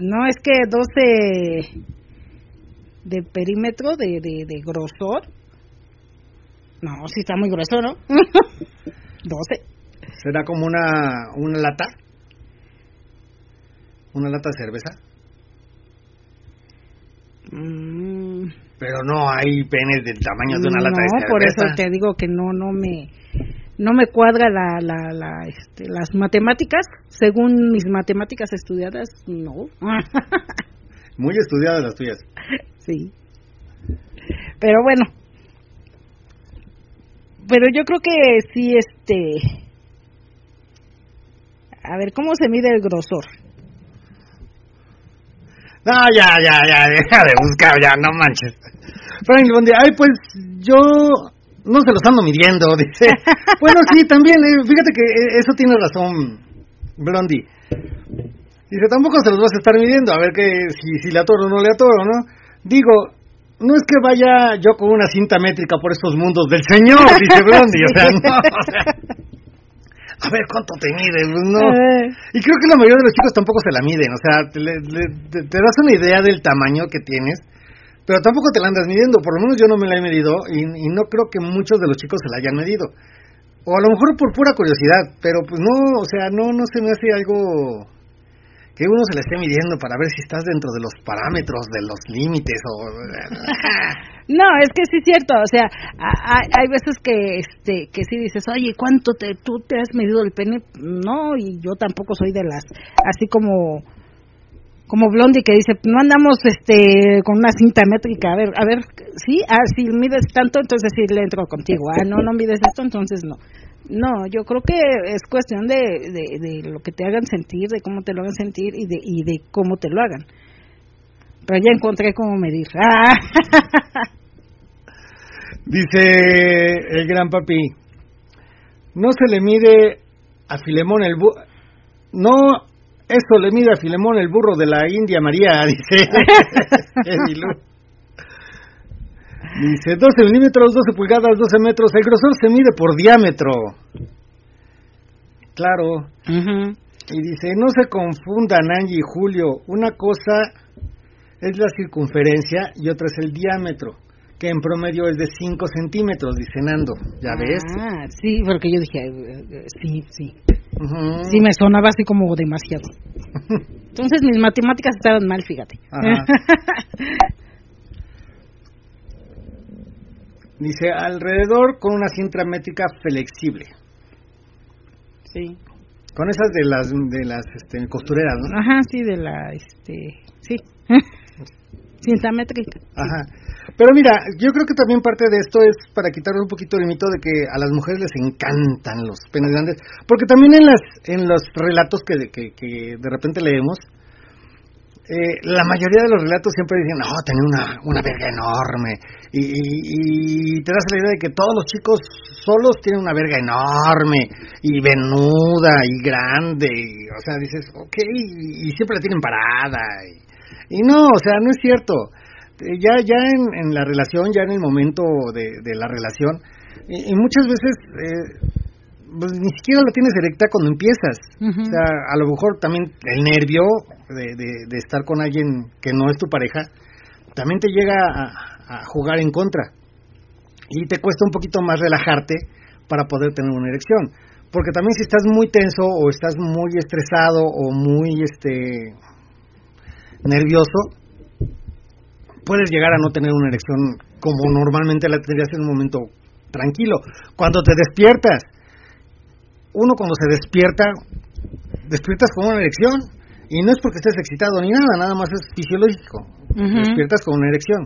no es que 12 de perímetro de, de, de grosor no sí está muy grueso no 12 ¿Será como una, una lata? ¿Una lata de cerveza? Mm, Pero no hay penes del tamaño de una lata de no, cerveza. por eso te digo que no, no me, no me cuadra la, la, la, este, las matemáticas. Según mis matemáticas estudiadas, no. Muy estudiadas las tuyas. sí. Pero bueno. Pero yo creo que sí, este. A ver, ¿cómo se mide el grosor? No, ya, ya, ya, deja de buscar, ya, no manches. Frank ay, pues yo no se los ando midiendo, dice. bueno, sí, también, eh, fíjate que eh, eso tiene razón, Blondie. Dice, tampoco se los vas a estar midiendo, a ver que si, si le atoro o no le atoro, ¿no? Digo, no es que vaya yo con una cinta métrica por estos mundos del Señor, dice Blondie, o sea, no, o sea, a ver cuánto te mide, pues, no. Y creo que la mayoría de los chicos tampoco se la miden, o sea, te, le- te- te das una idea del tamaño que tienes, pero tampoco te la andas midiendo, por lo menos yo no me la he medido y, no creo que muchos de los chicos se la hayan medido. O a lo mejor por pura curiosidad, pero pues no, o sea, no, no se me hace algo que uno se la esté midiendo para ver si estás dentro de los parámetros, de los límites o... No, es que sí es cierto, o sea, a- hay veces que este que sí dices, "Oye, ¿cuánto te tú te has medido el pene?" No, y yo tampoco soy de las así como como Blondie que dice, "No andamos este con una cinta métrica, a ver, a ver, sí, ah, si mides tanto, entonces sí le entro contigo. Ah, no, no mides esto, entonces no." No, yo creo que es cuestión de, de, de lo que te hagan sentir, de cómo te lo hagan sentir y de, y de cómo te lo hagan. Pero ya encontré cómo medir. Ah. Dice el gran papi, no se le mide a Filemón el burro, no, eso le mide a Filemón el burro de la India María, dice. Dice 12 milímetros, 12 pulgadas, 12 metros, el grosor se mide por diámetro. Claro, y dice, no se confundan Angie y Julio, una cosa es la circunferencia y otra es el diámetro, que en promedio es de 5 centímetros, dice Nando, ¿ya ves? Ah, sí, porque yo dije, eh, eh, sí, sí. Me sonaba así como demasiado. Entonces mis matemáticas estaban mal, fíjate. Ajá. Dice, alrededor con una cinta métrica flexible, sí. con esas de las de las este, costureras, ¿no? Ajá, sí, de la, este, sí. Cinta métrica. Ajá. Pero mira, yo creo que también parte de esto es para quitarle un poquito el mito de que a las mujeres les encantan los penes grandes, porque también en las en los relatos que, que, que de repente leemos, eh, la mayoría de los relatos siempre dicen, no, tenía una, una verga enorme, y, y- y te das la idea de que todos los chicos solos tienen una verga enorme, y venuda, y grande, y, o sea, dices, ok, y, siempre la tienen parada, y no, o sea, no es cierto. Eh, Ya, ya en, en la relación, ya en el momento de, de la relación, y, y muchas veces eh, pues, ni siquiera la tienes erecta cuando empiezas. O sea, a lo mejor también el nervio de, de- de estar con alguien que no es tu pareja, también te llega a, a jugar en contra. Y te cuesta un poquito más relajarte para poder tener una erección. Porque también si estás muy tenso o estás muy estresado o muy este nervioso, puedes llegar a no tener una erección como normalmente la tendrías en un momento tranquilo. Cuando te despiertas, uno cuando se despierta, despiertas con una erección y no es porque estés excitado ni nada, nada más es fisiológico. Ujú. Despiertas con una erección.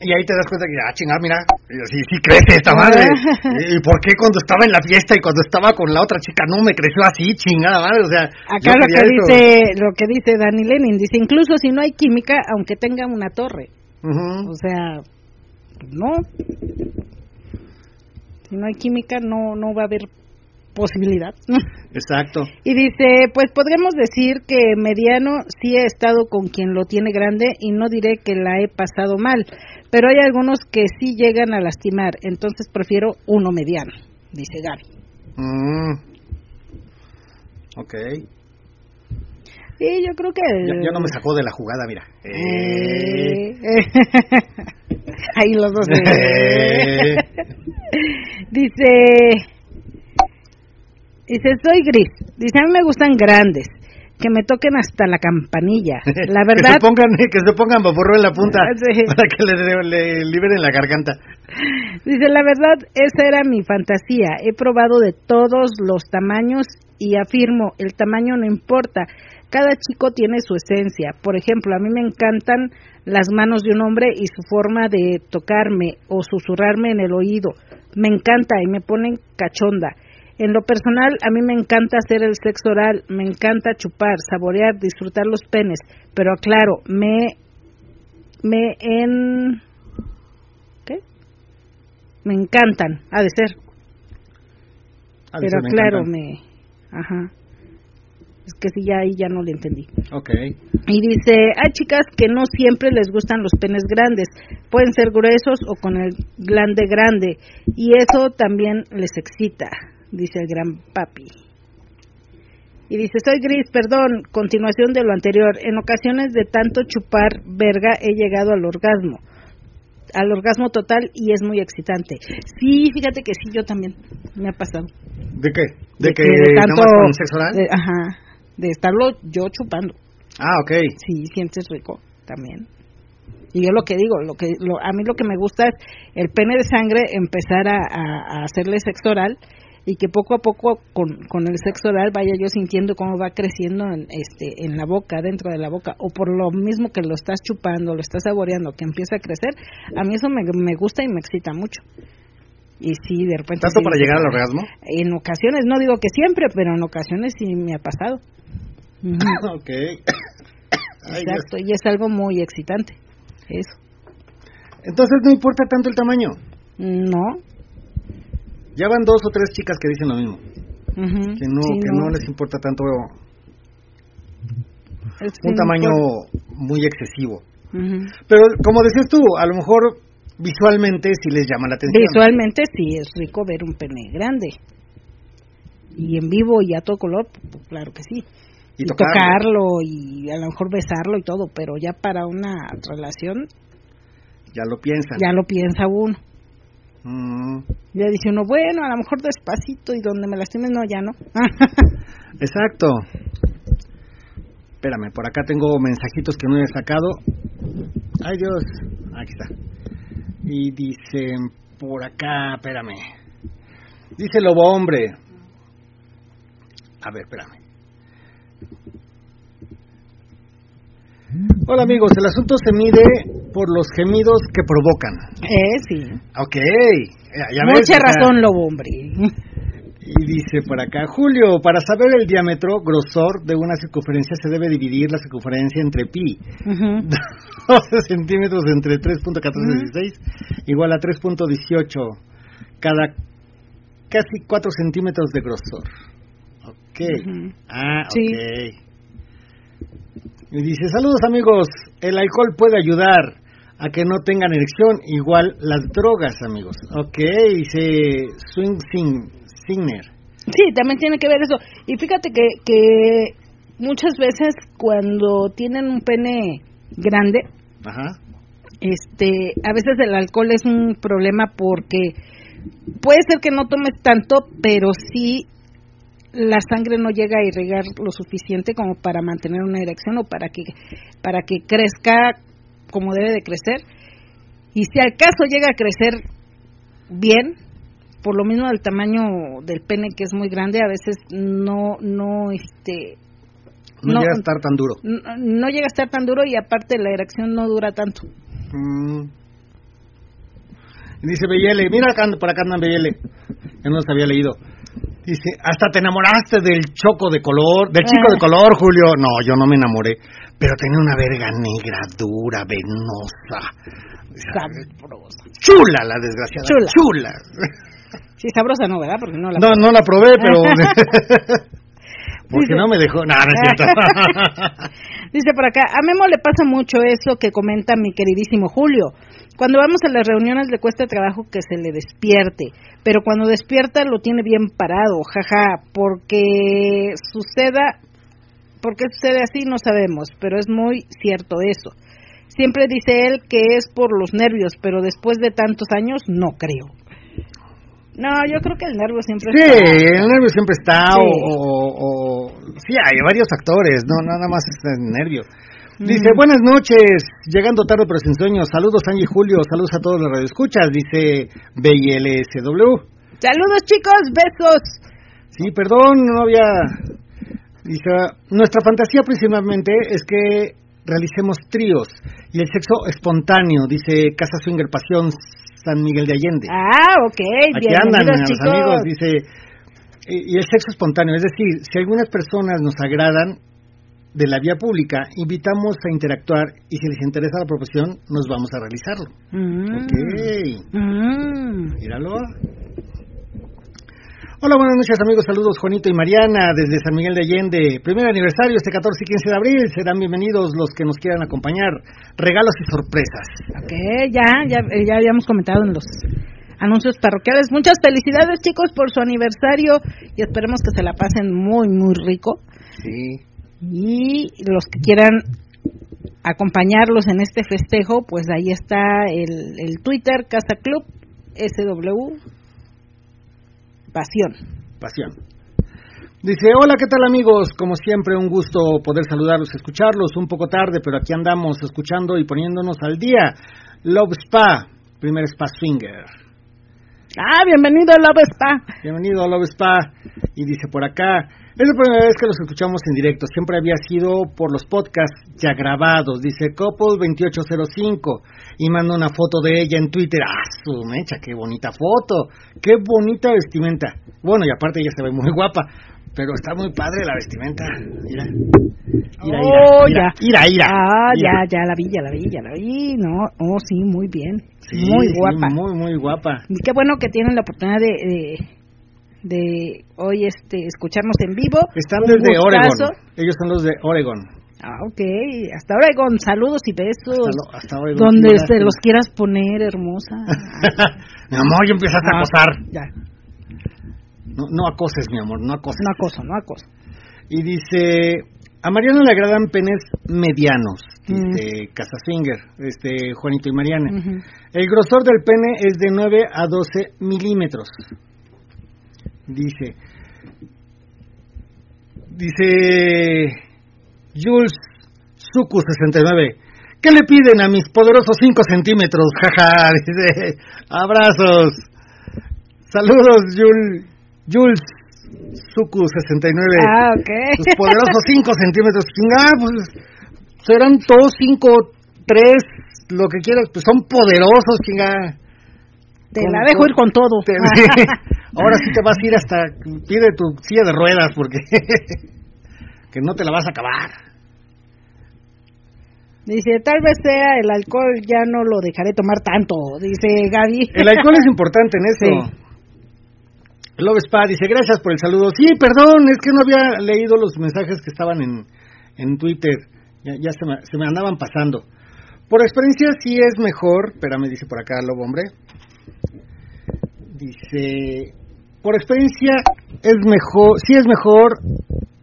Y ahí te das cuenta que, ah, chingada, mira, sí, sí crece esta madre. ¿Y por qué cuando estaba en la fiesta y cuando estaba con la otra chica no me creció así, chingada madre? O sea, Acá lo que dice, lo que dice Danny Lenin, dice, incluso si no hay química, aunque tenga una torre. Ujú. O sea, no. Si no hay química, no, no va a haber posibilidad. Exacto. Y dice, pues podremos decir que mediano sí he estado con quien lo tiene grande y no diré que la he pasado mal, pero hay algunos que sí llegan a lastimar, entonces prefiero uno mediano, dice Gaby. Mm. Ok. Y yo creo que... Ya, ya no me sacó de la jugada, mira. Eh. Eh. Ahí los dos. eh. dice, dice, soy gris. Dice, a mí me gustan grandes, que me toquen hasta la campanilla. La que verdad, se pongan, que se pongan vaporro en la punta Sí. para que le, le liberen la garganta. dice, la verdad, esa era mi fantasía. He probado de todos los tamaños y afirmo, el tamaño no importa. Cada chico tiene su esencia. Por ejemplo, a mí me encantan las manos de un hombre y su forma de tocarme o susurrarme en el oído. Me encanta y me ponen cachonda. En lo personal, a mí me encanta hacer el sexo oral, me encanta chupar, saborear, disfrutar los penes, pero aclaro, me me en ¿qué? me encantan, ha de ser. Ha de Pero ser, me claro, encantan. me... Ajá. Es que sí, ya ahí ya no le entendí. Ok. Y dice, hay chicas que no siempre les gustan los penes grandes, pueden ser gruesos o con el glande grande, y eso también les excita, dice el gran papi. Y dice, soy gris, perdón, continuación de lo anterior, en ocasiones de tanto chupar verga he llegado al orgasmo, al orgasmo total y es muy excitante. Sí, fíjate que sí, yo también, me ha pasado. ¿De qué? ¿De, que, de tanto, con sexo oral? de- ajá, de estarlo yo chupando. Ah, ok. Sí, sientes rico también. Y yo lo que digo, lo que lo, a mí lo que me gusta es el pene de sangre empezar a, a- a hacerle sexo oral y que poco a poco con, con el sexo oral vaya yo sintiendo cómo va creciendo en, este, en la boca, dentro de la boca, o por lo mismo que lo estás chupando, lo estás saboreando, que empieza a crecer, a mí eso me, me gusta y me excita mucho. Y sí, de repente... ¿Tanto sí para llegar al orgasmo? En ocasiones, no digo que siempre, pero en ocasiones sí me ha pasado. Ok. Ay. Exacto, y es algo muy excitante. Eso. Entonces no importa tanto el tamaño. No. Ya van dos o tres chicas que dicen lo mismo. Que no, sí, que no les importa tanto Es un tamaño importa. muy excesivo. Pero como decías tú, a lo mejor visualmente sí les llama la atención. Visualmente sí es rico ver un pene grande. Y en vivo y a todo color, pues, claro que sí. Y Y tocarlo. tocarlo y a lo mejor besarlo y todo, pero ya para una relación Ya lo piensan. ya lo piensa uno. Mm, Ya dice uno, bueno, a lo mejor despacito y donde me lastimes, no, ya no. exacto. Espérame, por acá tengo mensajitos que no he sacado. Ay Dios, aquí está. Y dicen por acá, espérame. Dice Lobo Hombre. A ver, espérame. Hola amigos, el asunto se mide por los gemidos que provocan. eh, sí. Ok, ya, ya ves, Mucha razón, lobo, hombre. Y dice por acá, Julio, para saber el diámetro, grosor de una circunferencia se debe dividir la circunferencia entre pi. Ujú. 12 centímetros entre 3.1416 igual a 3.18. Cada casi 4 centímetros de grosor. Ok. Ah, Sí. ok. Y dice, saludos amigos, el alcohol puede ayudar a que no tengan erección, igual las drogas amigos. Ok, dice Swing Sing, Signer. Sí, también tiene que ver eso. Y fíjate que, que muchas veces cuando tienen un pene grande, Ajá. este, a veces el alcohol es un problema porque puede ser que no tomes tanto, pero sí la sangre no llega a irrigar lo suficiente como para mantener una erección o para que para que crezca como debe de crecer. Y si al caso llega a crecer bien, por lo mismo del tamaño del pene que es muy grande, a veces no no este No, No. llega a estar tan duro. no, no llega a estar tan duro y aparte la erección no dura tanto. Mm. Dice Bellele, mira acá, por acá andan Bellele, que no los había leído. Dice, hasta te enamoraste del choco de color, del chico de color, Julio. No, yo no me enamoré, pero tenía una verga negra, dura, venosa. Sabrosa. Chula la desgraciada, Chula. chula. Sí, sabrosa no, ¿verdad? Porque no la No, no la probé, pero... Porque Dice- no me dejó... No, no es cierto. Dice por acá, a Memo le pasa mucho eso que comenta mi queridísimo Julio. Cuando vamos a las reuniones le cuesta trabajo que se le despierte, pero cuando despierta lo tiene bien parado, jaja, porque suceda, porque sucede así no sabemos, pero es muy cierto eso. Siempre dice él que es por los nervios, pero después de tantos años no creo. No, yo creo que el nervio siempre Sí, está. el nervio siempre está, Sí. o, o- o- Sí, hay varios factores, no nada más es el nervio. Dice, Mm. buenas noches, llegando tarde pero sin sueño. Saludos Angie y Julio, saludos a todos los radioescuchas, dice BILSW. Saludos chicos, besos. Sí, perdón, no había... Dice, nuestra fantasía principalmente es que realicemos tríos y el sexo espontáneo, dice Casa Swinger Pasión San Miguel de Allende. Ah, ok, Aquí andan los amigos, dice, y el sexo espontáneo, es decir, si algunas personas nos agradan, de la vía pública, invitamos a interactuar y si les interesa la profesión, nos vamos a realizarlo. Mm. Ok, Mm. míralo. Hola, buenas noches amigos, saludos Juanito y Mariana desde San Miguel de Allende. Primer aniversario este 14 y 15 de abril, serán bienvenidos los que nos quieran acompañar. Regalos y sorpresas. Ok, ya, ya, eh, ya habíamos comentado en los anuncios parroquiales. Muchas felicidades chicos por su aniversario y esperemos que se la pasen muy, muy rico. Sí. Y los que quieran acompañarlos en este festejo, pues ahí está el, el Twitter Casa Club SW Pasión. Pasión. Dice, hola, ¿qué tal amigos? Como siempre, un gusto poder saludarlos, escucharlos, un poco tarde, pero aquí andamos escuchando y poniéndonos al día. Love Spa, primer spa swinger. Ah, bienvenido a Love Spa. Bienvenido a Love Spa. Y dice por acá, es la primera vez que los escuchamos en directo, siempre había sido por los podcasts ya grabados. Dice Couple 2805 y manda una foto de ella en Twitter. ¡Ah, su mecha! ¡Qué bonita foto! ¡Qué bonita vestimenta! Bueno, y aparte ella se ve muy guapa, pero está muy padre la vestimenta. Mira. Mira, Oh, mira, ya. mira, mira, Ah, ya, ya la vi, ya la vi, ya la vi. No, oh, sí, muy bien. Sí, muy sí, guapa. muy, muy guapa. Y qué bueno que tienen la oportunidad de, de, de hoy este escucharnos en vivo. Están Un desde gustazo. Oregon. Ellos son los de Oregon. Ah, ok. Hasta Oregon, saludos y besos. Hasta, lo- hasta Oregon. Donde lástima. los quieras poner, hermosa. mi amor, ya empezaste a Ah, acosar. Ya, No, no acoses, mi amor, no acoses. no acoso, no acoso. Y dice, a Mariana le agradan penes medianos, Mm. dice Casasfinger, este Juanito y Mariana. El grosor del pene es de 9 a 12 milímetros. Dice, dice Jules Suku 69. ¿Qué le piden a mis poderosos 5 centímetros? Jaja, dice, abrazos. Saludos, Jules, Jules Suku 69. Ah, ok. Tus poderosos 5 centímetros. Chinga, pues serán 2, 5, 3, lo que quieras, pues son poderosos, chinga. Te Con- la dejo ir con todo. Te- Ahora sí te vas a ir hasta, pide tu silla de ruedas porque que no te la vas a acabar. Dice, tal vez sea el alcohol, ya no lo dejaré tomar tanto, dice Gaby. El alcohol es importante en eso. Love Spa dice, gracias por el saludo. Sí, perdón, es que no había leído los mensajes que estaban en, en Twitter. Ya, ya se, me, se me andaban pasando. Por experiencia sí es mejor, espérame, dice por acá Lobo Hombre. Dice, por experiencia es mejor, sí es mejor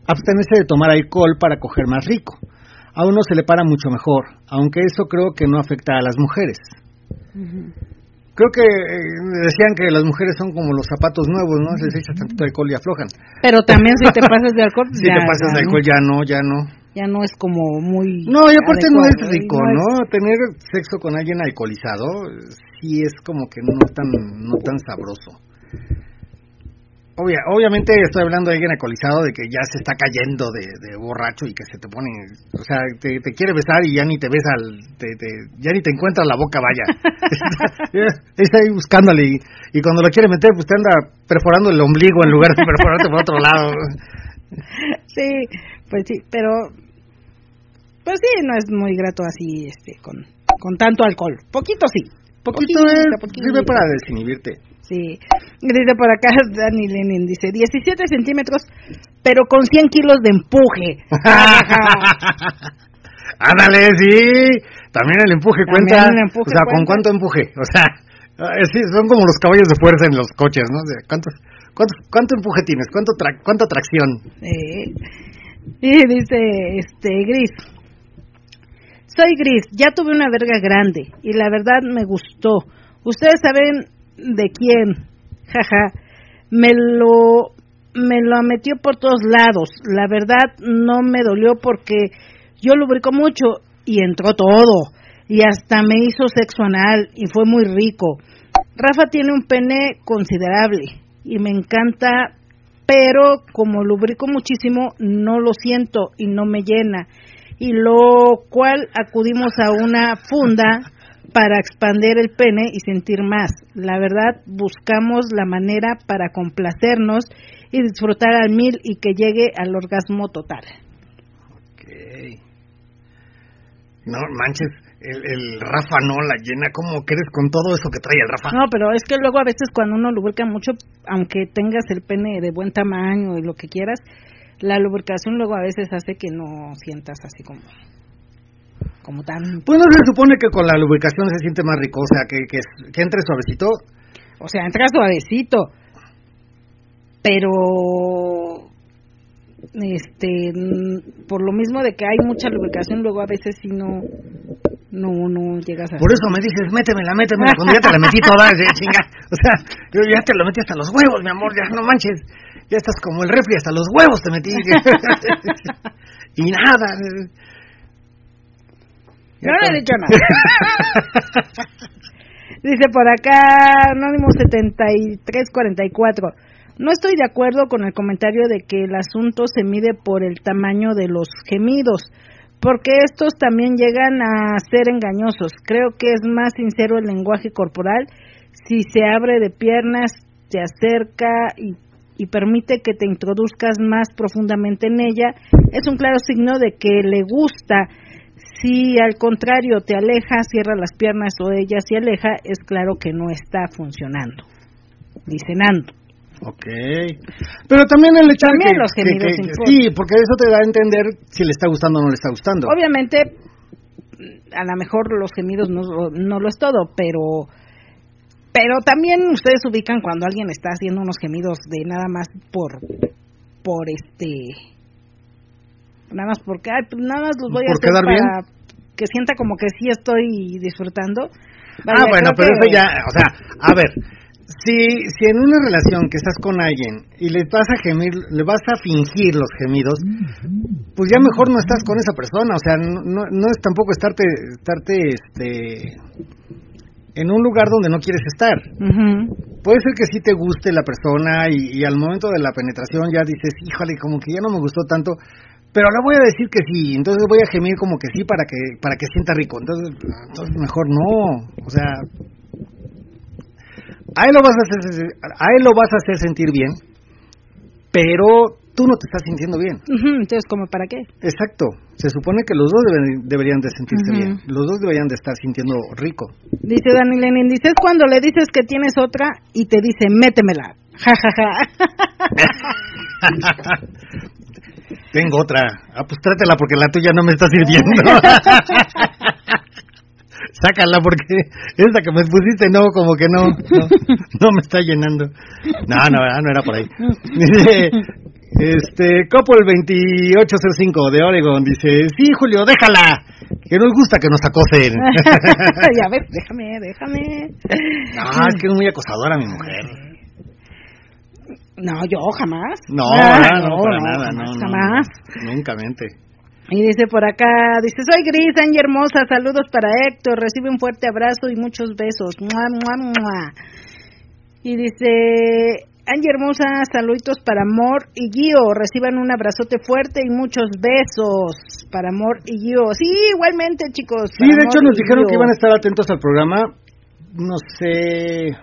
abstenerse de tomar alcohol para coger más rico. A uno se le para mucho mejor, aunque eso creo que no afecta a las mujeres. Creo que eh, decían que las mujeres son como los zapatos nuevos, ¿no? Se les echa tantito alcohol y aflojan. Pero también si te pasas de alcohol, Si ya, te pasas ya de no- alcohol, ya no, ya no. ya no es como muy... No, y aparte no es adecuado, rico, ¿no? Tener sexo con alguien alcoholizado, eh, sí es como que no tan, no tan sabroso. Obvia, obviamente estoy hablando de alguien alcoholizado de que ya se está cayendo de, de borracho y que se te pone, o sea, te, te quiere besar y ya ni te besa, al, te, te- ya ni te encuentra la boca, vaya. está, está ahí buscándole y, y cuando lo quiere meter, pues te anda perforando el ombligo en lugar de perforarte por otro lado. Sí, pues sí, pero... Pues sí, no es muy grato así, este, con, con tanto alcohol. Poquito sí. Poquito Poquito, es, poquito. sirve para desinhibirte. Sí. Dice por acá Dani Lenin, dice 17 centímetros, pero con 100 kilos de empuje. Ándale, sí. También el empuje También cuenta. el empuje o sea, ¿con cuánto empuje? O sea, sí, son como los caballos de fuerza en los coches, ¿no? ¿cuántos, cuántos, ¿Cuánto empuje tienes? ¿Cuánto tra- ¿Cuánta tracción? Y dice, este, Gris. Soy Gris, ya tuve una verga grande y la verdad me gustó. Ustedes saben de quién, jaja. Me lo, me lo metió por todos lados. La verdad no me dolió porque yo lubrico mucho y entró todo. Y hasta me hizo sexo anal y fue muy rico. Rafa tiene un pene considerable y me encanta, pero como lubrico muchísimo, no lo siento y no me llena. Y lo cual acudimos a una funda para expandir el pene y sentir más. La verdad, buscamos la manera para complacernos y disfrutar al mil y que llegue al orgasmo total. Ok. No manches, el, el Rafa no la llena. ¿Cómo crees con todo eso que trae el Rafa? No, pero es que luego a veces cuando uno lubrica mucho, aunque tengas el pene de buen tamaño y lo que quieras, la lubricación luego a veces hace que no sientas así como como tan Pues no se supone que con la lubricación se siente más rico, o sea, que, que, que entre suavecito. o sea entra suavecito pero este mm, por lo mismo de que hay mucha lubricación luego a veces si no no no llegas a Por eso me dices, métemela, métemela, cuando ya te la metí toda, eh, chinga. O sea, yo ya te lo metí hasta los huevos, mi amor, ya no manches. Ya estás como el refri, hasta los huevos te metí. y nada. Yo no he dicho nada. Dice por acá, Anónimo 7344. No estoy de acuerdo con el comentario de que el asunto se mide por el tamaño de los gemidos, porque estos también llegan a ser engañosos. Creo que es más sincero el lenguaje corporal si se abre de piernas, te acerca y, y permite que te introduzcas más profundamente en ella. Es un claro signo de que le gusta. Si al contrario te aleja, cierra las piernas o ella se aleja, es claro que no está funcionando. Dice Nando. Ok. Pero también el hecho También de que, los que- gemidos que-. Sí, porque eso te da a entender si le está gustando o no le está gustando. Obviamente, a lo mejor los gemidos no, no lo es todo, pero pero también ustedes ubican cuando alguien está haciendo unos gemidos de nada más por por este nada más porque ay, pues nada más los voy a ¿Por hacer para que sienta como que sí estoy disfrutando. Ah, bueno, pero que- eso ya, o sea, a ver, si, si en una relación que estás con alguien y le vas a gemir, le vas a fingir los gemidos, pues ya mejor no estás con esa persona, o sea, no, no, es tampoco estarte, estarte, este, en un lugar donde no quieres estar. Puede ser que sí te guste la persona y, y al momento de la penetración ya dices, híjole, como que ya no me gustó tanto, pero le voy a decir que sí, entonces voy a gemir como que sí para que para que sienta rico. Entonces, entonces mejor no, o sea, a él lo vas a hacer a él lo vas a hacer sentir bien, pero tú no te estás sintiendo bien. Entonces, ¿como para qué? Exacto. Se supone que los dos deben- deberían de sentirse bien. Los dos deberían de estar sintiendo rico. Dice Dani Lenin, dice, es cuando le dices que tienes otra y te dice, métemela. Ja, ja, ja. Tengo otra. Ah, pues trátela porque la tuya no me está sirviendo. Sácala porque esta que me pusiste no, como que no, no, no me está llenando. No, no, ah, no era por ahí. Dice, este, Couple 2805 de Oregon dice, sí, Julio, déjala, que nos gusta que nos acosen. ya ves, déjame, déjame. No, es que es muy acosadora mi mujer. No, yo jamás. No, Ah, no, no, para nada, no, jamás, no, jamás. nunca mente. Y dice por acá, dice, soy Gris, Angie hermosa, saludos para Héctor, recibe un fuerte abrazo y muchos besos. Mua, mua, mua. Y dice, Angie hermosa, saluditos para Amor y Gio, reciban un abrazote fuerte y muchos besos para Amor y Gio. Sí, igualmente chicos. Sí, de hecho nos dijeron Gio. que iban a estar atentos al programa. No sé,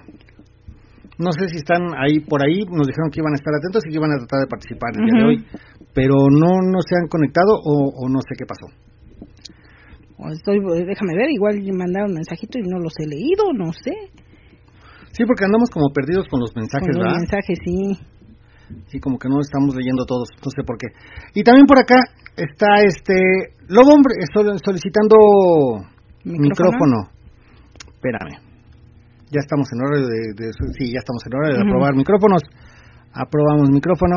no sé si están ahí por ahí. Nos dijeron que iban a estar atentos y que iban a tratar de participar el día de hoy, pero no no se han conectado o, o no sé qué pasó. Estoy, déjame ver, igual mandaron un mensajito y no los he leído, no sé. Sí, porque andamos como perdidos con los mensajes, Con los ¿verdad? mensajes, sí. Sí, como que no estamos leyendo todos, no sé por qué. Y también por acá está este Lobo Hombre sol- solicitando micrófono. Espérame. Ya estamos en hora de, de- sí, ya estamos en hora de aprobar micrófonos. Aprobamos micrófono.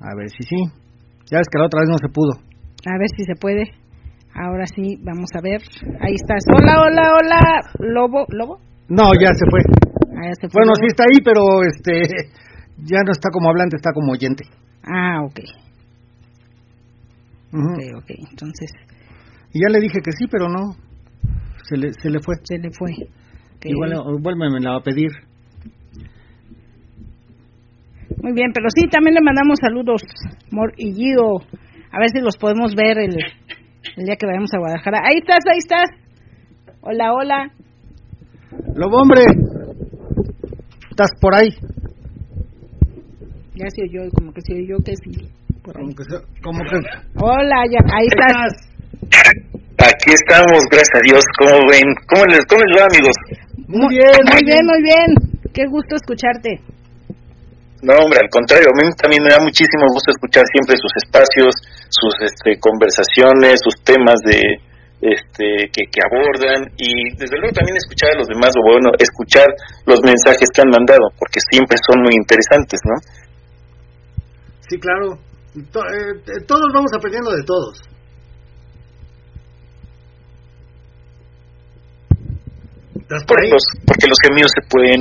A ver si sí. Ya ves que la otra vez no se pudo. A ver si se puede. Ahora sí, vamos a ver. Ahí estás. Hola, hola, hola. Lobo, ¿Lobo? No, ya se fue. Ah, ya se fue Bueno, Lobo. sí está ahí, pero este ya no está como hablante, está como oyente. Ah, ok. Ujú. Ok, ok. Entonces, Y ya le dije que sí, pero no. Se le, se le fue. se le fue. Ok. Igual, igual me, me la va a pedir. Muy bien, pero sí, también le mandamos saludos, Mor y Gio. A ver si los podemos ver el, el día que vayamos a Guadalajara. Ahí estás, ahí estás. Hola, hola. Lobo hombre, ¿estás por ahí? Ya se oyó, como que se oyó que sí. Como que, se- como que Hola, ya, ahí estás. estás. Aquí estamos, gracias a Dios. ¿Cómo ven? ¿Cómo les, cómo les va, amigos? Muy bien, muy bien, muy bien. Qué gusto escucharte. No, hombre, al contrario, a mí también me da muchísimo gusto escuchar siempre sus espacios, sus este, conversaciones, sus temas de este, que, que abordan y desde luego también escuchar a los demás, o bueno, escuchar los mensajes que han mandado, porque siempre son muy interesantes, ¿no? Sí, claro. To- eh, eh, todos vamos aprendiendo de todos. Por Porque ahí? los, porque los gemidos se pueden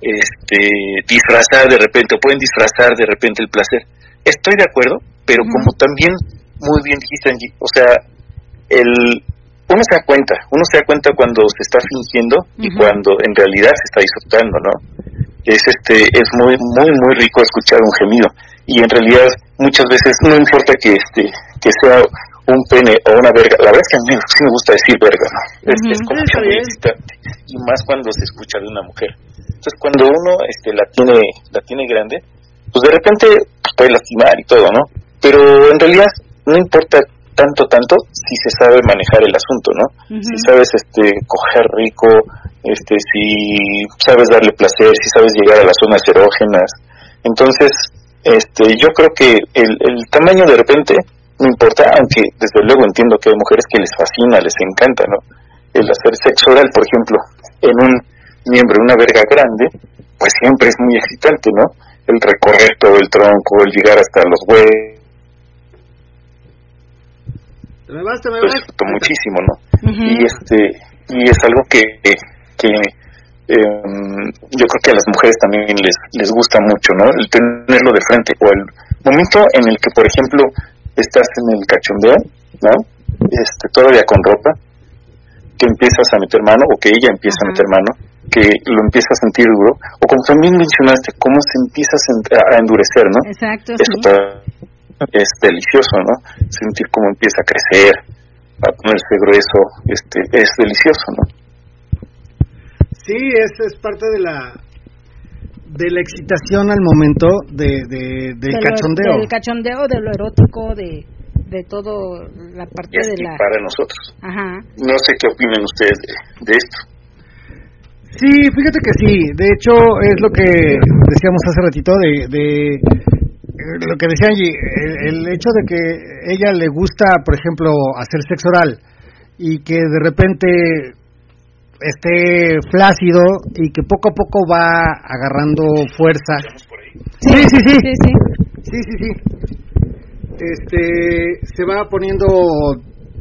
este, disfrazar de repente, o pueden disfrazar de repente el placer. Estoy de acuerdo, pero como también muy bien dijiste, Angie, o sea, el, uno se da cuenta, uno se da cuenta cuando se está fingiendo y cuando en realidad se está disfrutando, ¿no? Es este, es muy, muy, muy rico escuchar un gemido y en realidad muchas veces no importa que este, que sea un pene o una verga, la verdad es que a mí sí me gusta decir verga, ¿no? Es, como que muy excitante y más cuando se escucha de una mujer. Entonces cuando uno este, la tiene, la tiene grande, pues de repente puede lastimar y todo, ¿no? Pero en realidad no importa tanto, tanto si se sabe manejar el asunto, ¿no? Si sabes este, coger rico, este, si sabes darle placer, si sabes llegar a las zonas erógenas. Entonces, este, yo creo que el, el tamaño de repente no importa, aunque desde luego entiendo que hay mujeres que les fascina, les encanta, ¿no? El hacer sexo oral, por ejemplo, en un miembro, una verga grande, pues siempre es muy excitante, ¿no? El recorrer todo el tronco, el llegar hasta los huevos, Te me vas, te me vas. disfruto muchísimo, ¿no? Y este y es algo que que em, yo creo que a las mujeres también les les gusta mucho no el tenerlo de frente o el momento en el que por ejemplo estás en el cachondeo no este todavía con ropa que empiezas a meter mano o que ella empieza a meter mano que lo empieza a sentir duro o como también mencionaste cómo se empieza a, endurecer no Exacto, eso sí. es delicioso, ¿no? Sentir cómo empieza a crecer, a ponerse grueso, este, es delicioso, ¿no? Sí, es, es parte de la de la excitación al momento de, de- del De lo- cachondeo. Del cachondeo, de lo erótico, de, de todo la parte de la... para nosotros. Ajá. No sé qué opinen ustedes de, de esto. Sí, fíjate que sí. De hecho, es lo que decíamos hace ratito de, de eh, lo que decía Angie, el, el hecho de que ella le gusta, por ejemplo, hacer sexo oral y que de repente esté flácido y que poco a poco va agarrando fuerza. Sí, sí, sí. Sí, sí. Sí, sí, sí. Este, se va poniendo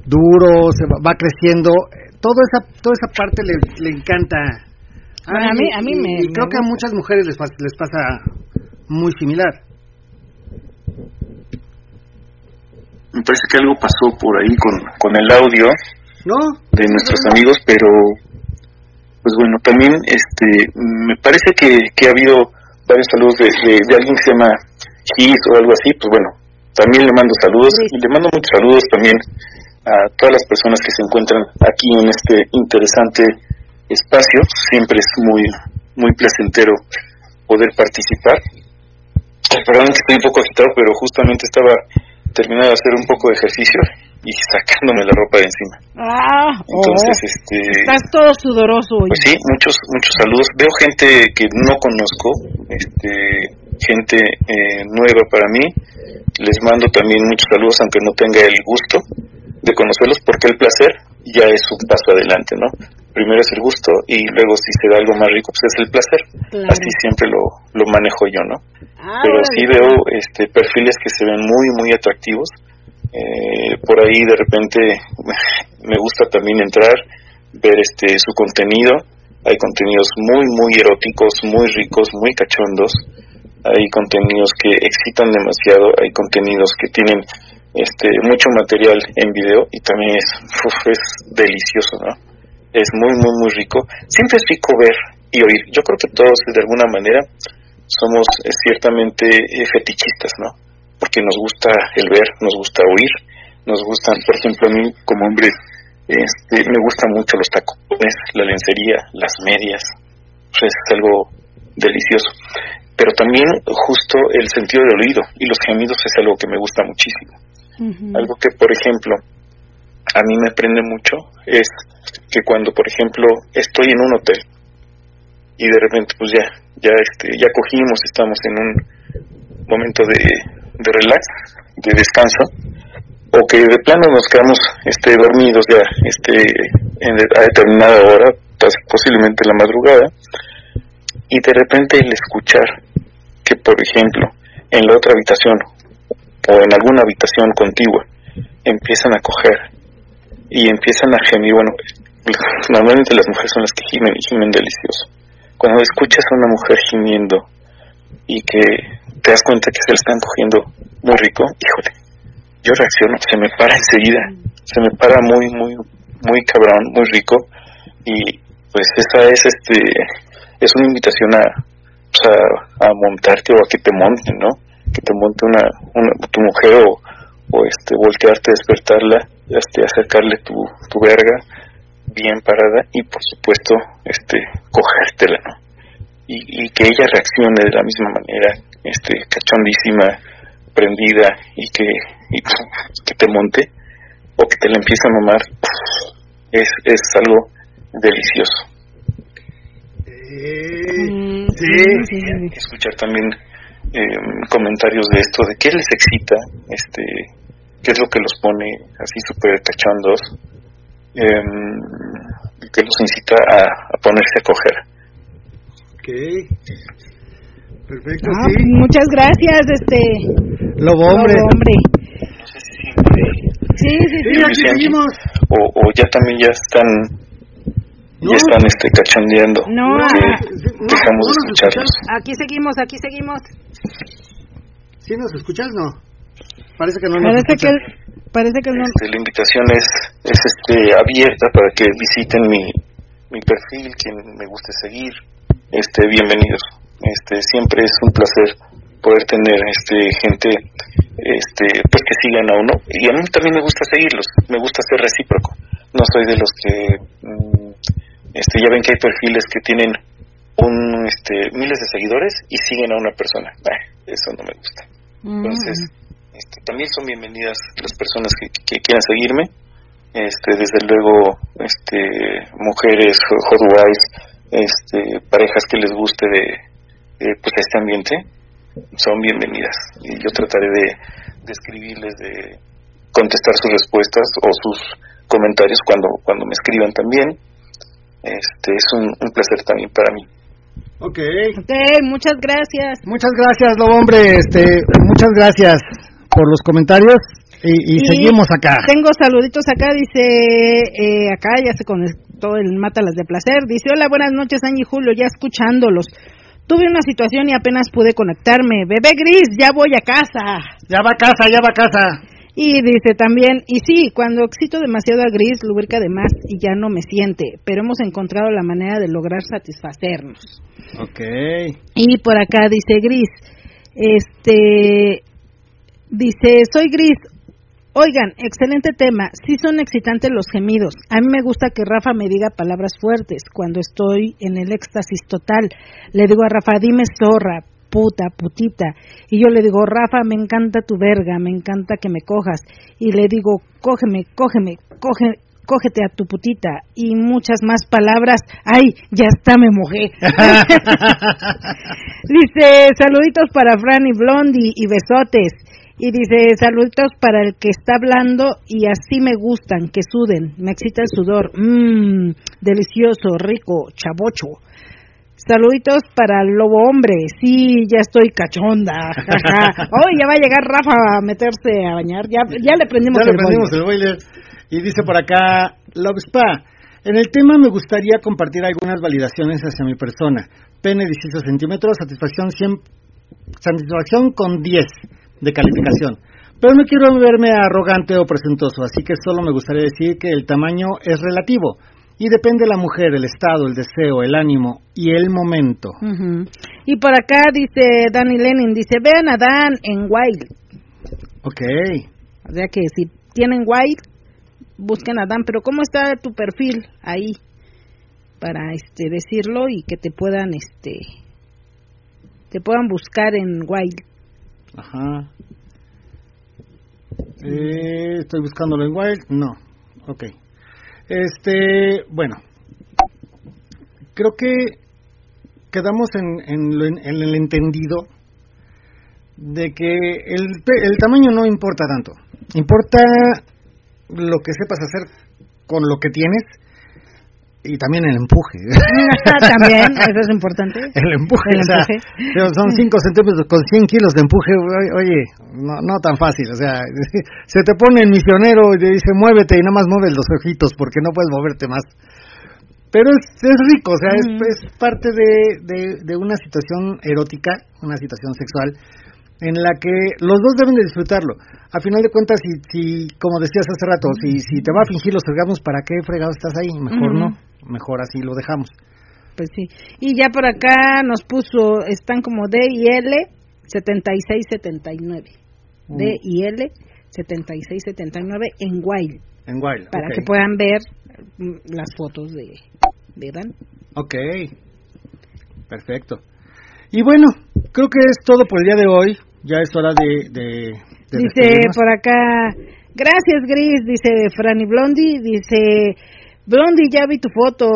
duro, se va, va creciendo. Toda esa, toda esa parte le, le encanta. Bueno, a mí- a mí me- y me creo que a muchas mujeres les, les pasa muy similar. Me parece que algo pasó por ahí con, con el audio ¿No? de nuestros amigos, pero pues bueno, también este me parece que, que ha habido varios saludos de, de, de alguien que se llama Gis o algo así, pues bueno, también le mando saludos. Y le mando muchos saludos también a todas las personas que se encuentran aquí en este interesante espacio, siempre es muy muy placentero poder participar. Perdón que estoy un poco agitado, pero justamente estaba terminando de hacer un poco de ejercicio y sacándome la ropa de encima. Ah, Entonces, oh, este, estás todo sudoroso hoy. pues sí, muchos muchos saludos. Veo gente que no conozco, este, gente eh, nueva para mí. Les mando también muchos saludos, aunque no tenga el gusto de conocerlos, porque el placer ya es un paso adelante, ¿no? Primero es el gusto y luego si se da algo más rico, pues es el placer. Claro. Así siempre lo, lo manejo yo, ¿no? Ah, pero sí veo este perfiles que se ven muy muy atractivos Eh, por ahí de repente me gusta también entrar ver este su contenido. Hay contenidos muy muy eróticos muy ricos muy cachondos. Hay contenidos que excitan demasiado hay contenidos que tienen este mucho material en video y también es es delicioso no es muy muy muy rico. Siempre es rico ver y oír. Yo creo que todos de alguna manera somos eh, ciertamente eh, fetichistas, ¿no? Porque nos gusta el ver, nos gusta oír, nos gustan, por ejemplo, a mí como hombre, este, me gustan mucho los tacones, la lencería, las medias, pues es algo delicioso. Pero también justo el sentido del oído y los gemidos es algo que me gusta muchísimo. Algo que, por ejemplo, a mí me prende mucho es que cuando, por ejemplo, estoy en un hotel y de repente pues ya, ya, este, ya cogimos, estamos en un momento de, de relax, de descanso, o que de plano nos quedamos este, dormidos ya este, en, a determinada hora, posiblemente en la madrugada, y de repente el escuchar que, por ejemplo, en la otra habitación o en alguna habitación contigua empiezan a coger y empiezan a gemir, bueno, normalmente las mujeres son las que gimen y gimen delicioso. Cuando escuchas a una mujer gimiendo y que te das cuenta que se le están cogiendo muy rico, híjole, yo reacciono, se me para enseguida, se me para muy, muy, muy cabrón, muy rico y pues esa es este es una invitación a, pues, a, montarte o a que te monten, ¿no? Que te monte una, una tu mujer o, o este voltearte, despertarla, este acercarle tu, tu verga bien parada y por supuesto este cogértela, ¿no? Y, y que ella reaccione de la misma manera, este cachondísima, prendida y que y que te monte o que te la empiece a mamar es, es algo delicioso. Mm, Escuchar también em, comentarios de esto, de qué les excita, este, qué es lo que los pone así súper cachondos, eh, que los incita a, ponerse a coger. Ok. Perfecto, ah, sí. Muchas gracias, este. Lobo hombre. Lobo hombre. No sé si siempre... Sí, sí, sí. Sí, aquí seguimos. O, o ya también ya están No. ya están este cachondeando No, ah, no, dejamos no de escucharlos Aquí seguimos, aquí seguimos. ¿Sí nos escuchas? No. Parece que no nos Parece que, escuchas. parece que no. Este, la invitación es, es este abierta para que visiten mi, mi perfil quien me guste seguir este bienvenidos. Este siempre es un placer poder tener este gente este pues que sigan a uno. Y a mí también me gusta seguirlos me gusta ser recíproco. No soy de los que mm, este ya ven que hay perfiles que tienen un este miles de seguidores y siguen a una persona. Eso no me gusta. Entonces este, también son bienvenidas las personas que, que quieran seguirme. Este desde luego este mujeres hot wives este parejas que les guste de, de, pues este ambiente son bienvenidas y yo trataré de, de escribirles de contestar sus respuestas o sus comentarios cuando cuando me escriban también este es un, un placer también para mí Ok. Ok, muchas gracias. Muchas gracias, Lobo hombre. Este, muchas gracias por los comentarios y, y Y seguimos acá. Tengo saluditos acá, dice, eh, acá ya se conectó el Mátalas de Placer. Dice, hola, buenas noches, y Julio, ya escuchándolos. Tuve una situación y apenas pude conectarme. Bebé Gris, ya voy a casa. Ya va a casa, ya va a casa. Y dice también, y sí, cuando excito demasiado a Gris, lubrica de más y ya no me siente, pero hemos encontrado la manera de lograr satisfacernos. Ok. Y por acá dice Gris, este, dice, soy Gris. Oigan, excelente tema. Sí son excitantes los gemidos. A mí me gusta que Rafa me diga palabras fuertes cuando estoy en el éxtasis total. Le digo a Rafa, dime zorra, puta, putita. Y yo le digo, Rafa, me encanta tu verga, me encanta que me cojas. Y le digo, cógeme, cógeme, coge, cógete a tu putita. Y muchas más palabras. Ay, ya está, me mojé. Dice, saluditos para Fran y Blondie y besotes. Y dice, saluditos para el que está hablando y así me gustan, que suden, me excita el sudor. Mmm, delicioso, rico, chavocho. Saluditos para el lobo hombre, sí, ya estoy cachonda. jaja. Hoy ya va a llegar Rafa a meterse a bañar, ya, ya le prendimos Ya el le prendimos boiler. el boiler. Y dice por acá, Love Spa. En el tema me gustaría compartir algunas validaciones hacia mi persona. Pene 18 centímetros, satisfacción 100, satisfacción con 10 de calificación. Pero no quiero verme arrogante o presuntuoso, así que solo me gustaría decir que el tamaño es relativo y depende de la mujer, el estado, el deseo, el ánimo y el momento. Y por acá dice Danny Lenin, dice, vean a Dan en Wild. Ok. O sea que si tienen Wild, busquen a Dan, pero ¿cómo está tu perfil ahí? Para este decirlo y que te puedan este te puedan buscar en Wild. Ajá. Eh, estoy buscándolo en Wild. No. Ok. Este, bueno, creo que quedamos en, en, en el entendido de que el, el tamaño no importa tanto. Importa lo que sepas hacer con lo que tienes y también el empuje. también, eso es importante. El empuje, el empuje. son 5 centímetros con 100 kilos de empuje, oye, no, no tan fácil, o sea, se te pone el misionero y te dice muévete y nada más mueves los ojitos porque no puedes moverte más. Pero es, es rico, o sea, es, es, parte de, de, de una situación erótica, una situación sexual, en la que los dos deben de disfrutarlo. A final de cuentas, si, si como decías hace rato, si, si te va a fingir los fregamos, ¿para qué fregado estás ahí? Mejor no, mejor así lo dejamos. Pues sí. Y ya por acá nos puso, están como D y L 7679. Uh. D y L 7679 en Wild. En Wild. Para que puedan ver mm, las fotos de, de Dan. Ok. Perfecto. Y bueno, creo que es todo por el día de hoy. Ya es hora de... de, de dice por acá, gracias Gris, dice Franny Blondie, dice, Blondie, ya vi tu foto,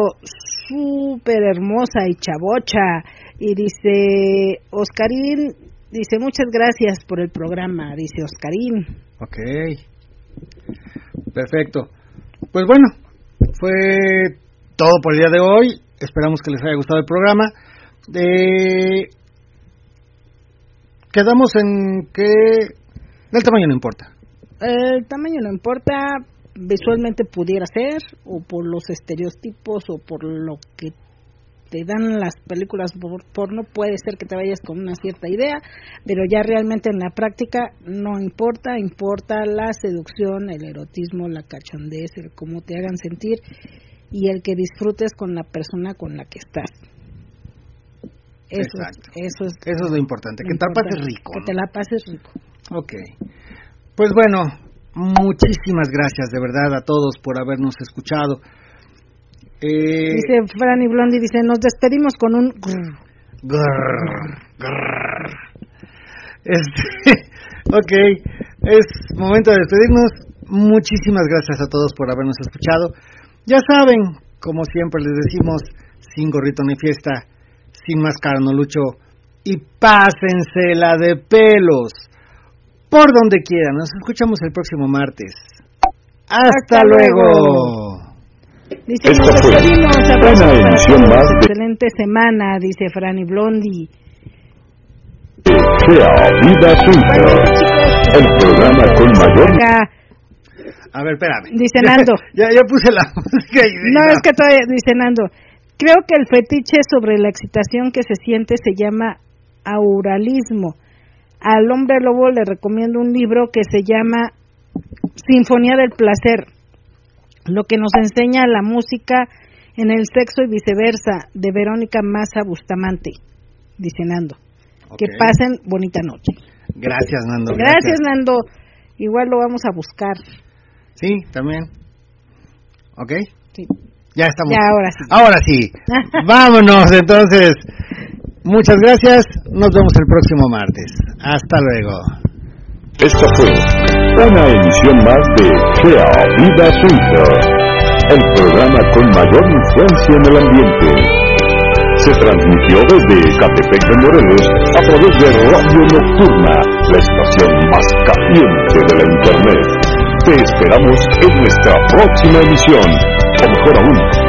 súper hermosa y chavocha. Y dice, Oscarín, dice, muchas gracias por el programa, dice Oscarín. Ok, perfecto. Pues bueno, fue todo por el día de hoy. Esperamos que les haya gustado el programa. Eh, quedamos en que el tamaño no importa. El tamaño no importa, visualmente pudiera ser, o por los estereotipos, o por lo que te dan las películas por porno, puede ser que te vayas con una cierta idea, pero ya realmente en la práctica no importa, importa la seducción, el erotismo, la cachondez, el cómo te hagan sentir y el que disfrutes con la persona con la que estás. Eso, Exacto. Eso, es, eso es lo importante, que te la pases rico. Que te la pases rico. Ok. Pues bueno, muchísimas gracias de verdad a todos por habernos escuchado. Eh, dice Franny Blondie, dice, nos despedimos con un... Grrr, grrr, grrr. Este, ok, es momento de despedirnos. Muchísimas gracias a todos por habernos escuchado. Ya saben, como siempre les decimos, sin gorrito ni fiesta, sin máscara no lucho y pásensela de pelos por donde quieran. Nos escuchamos el próximo martes. Hasta, Hasta luego. Dice, a una emisión más de... Excelente semana, dice Franny Blondi. Sea Vida Suiza, el programa con mayor... A ver, espérame. Dice Nando. Ya, ya, puse la música. Y no, es que todavía, dice Nando. Creo que el fetiche sobre la excitación que se siente se llama auralismo. Al hombre lobo le recomiendo un libro que se llama Sinfonía del Placer, lo que nos enseña la música en el sexo y viceversa, de Verónica Massa Bustamante, dice Nando. Okay. Que pasen bonita noche. Gracias, Nando. Gracias, gracias, Nando. Igual lo vamos a buscar. Sí, también. ¿Ok? Sí. Ya estamos. Ya, ahora sí. Ahora sí. Vámonos, entonces. Muchas gracias. Nos vemos el próximo martes. Hasta luego. Esta fue una emisión más de Sea Vida Suiza, el programa con mayor influencia en el ambiente. Se transmitió desde Catepec de Morelos a través de Radio Nocturna, la estación más caliente de la Internet. Te esperamos en nuestra próxima emisión, o mejor aún,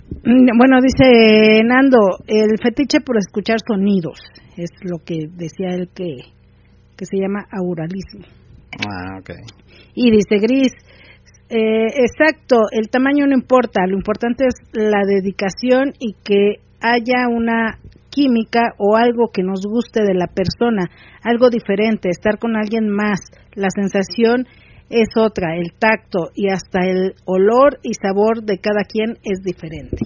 bueno, dice Nando, el fetiche por escuchar sonidos, es lo que decía él que, que se llama auralismo. Ah, ok. Y dice Gris, eh, exacto, el tamaño no importa, lo importante es la dedicación y que haya una química o algo que nos guste de la persona, algo diferente, estar con alguien más, la sensación es otra, el tacto y hasta el olor y sabor de cada quien es diferente.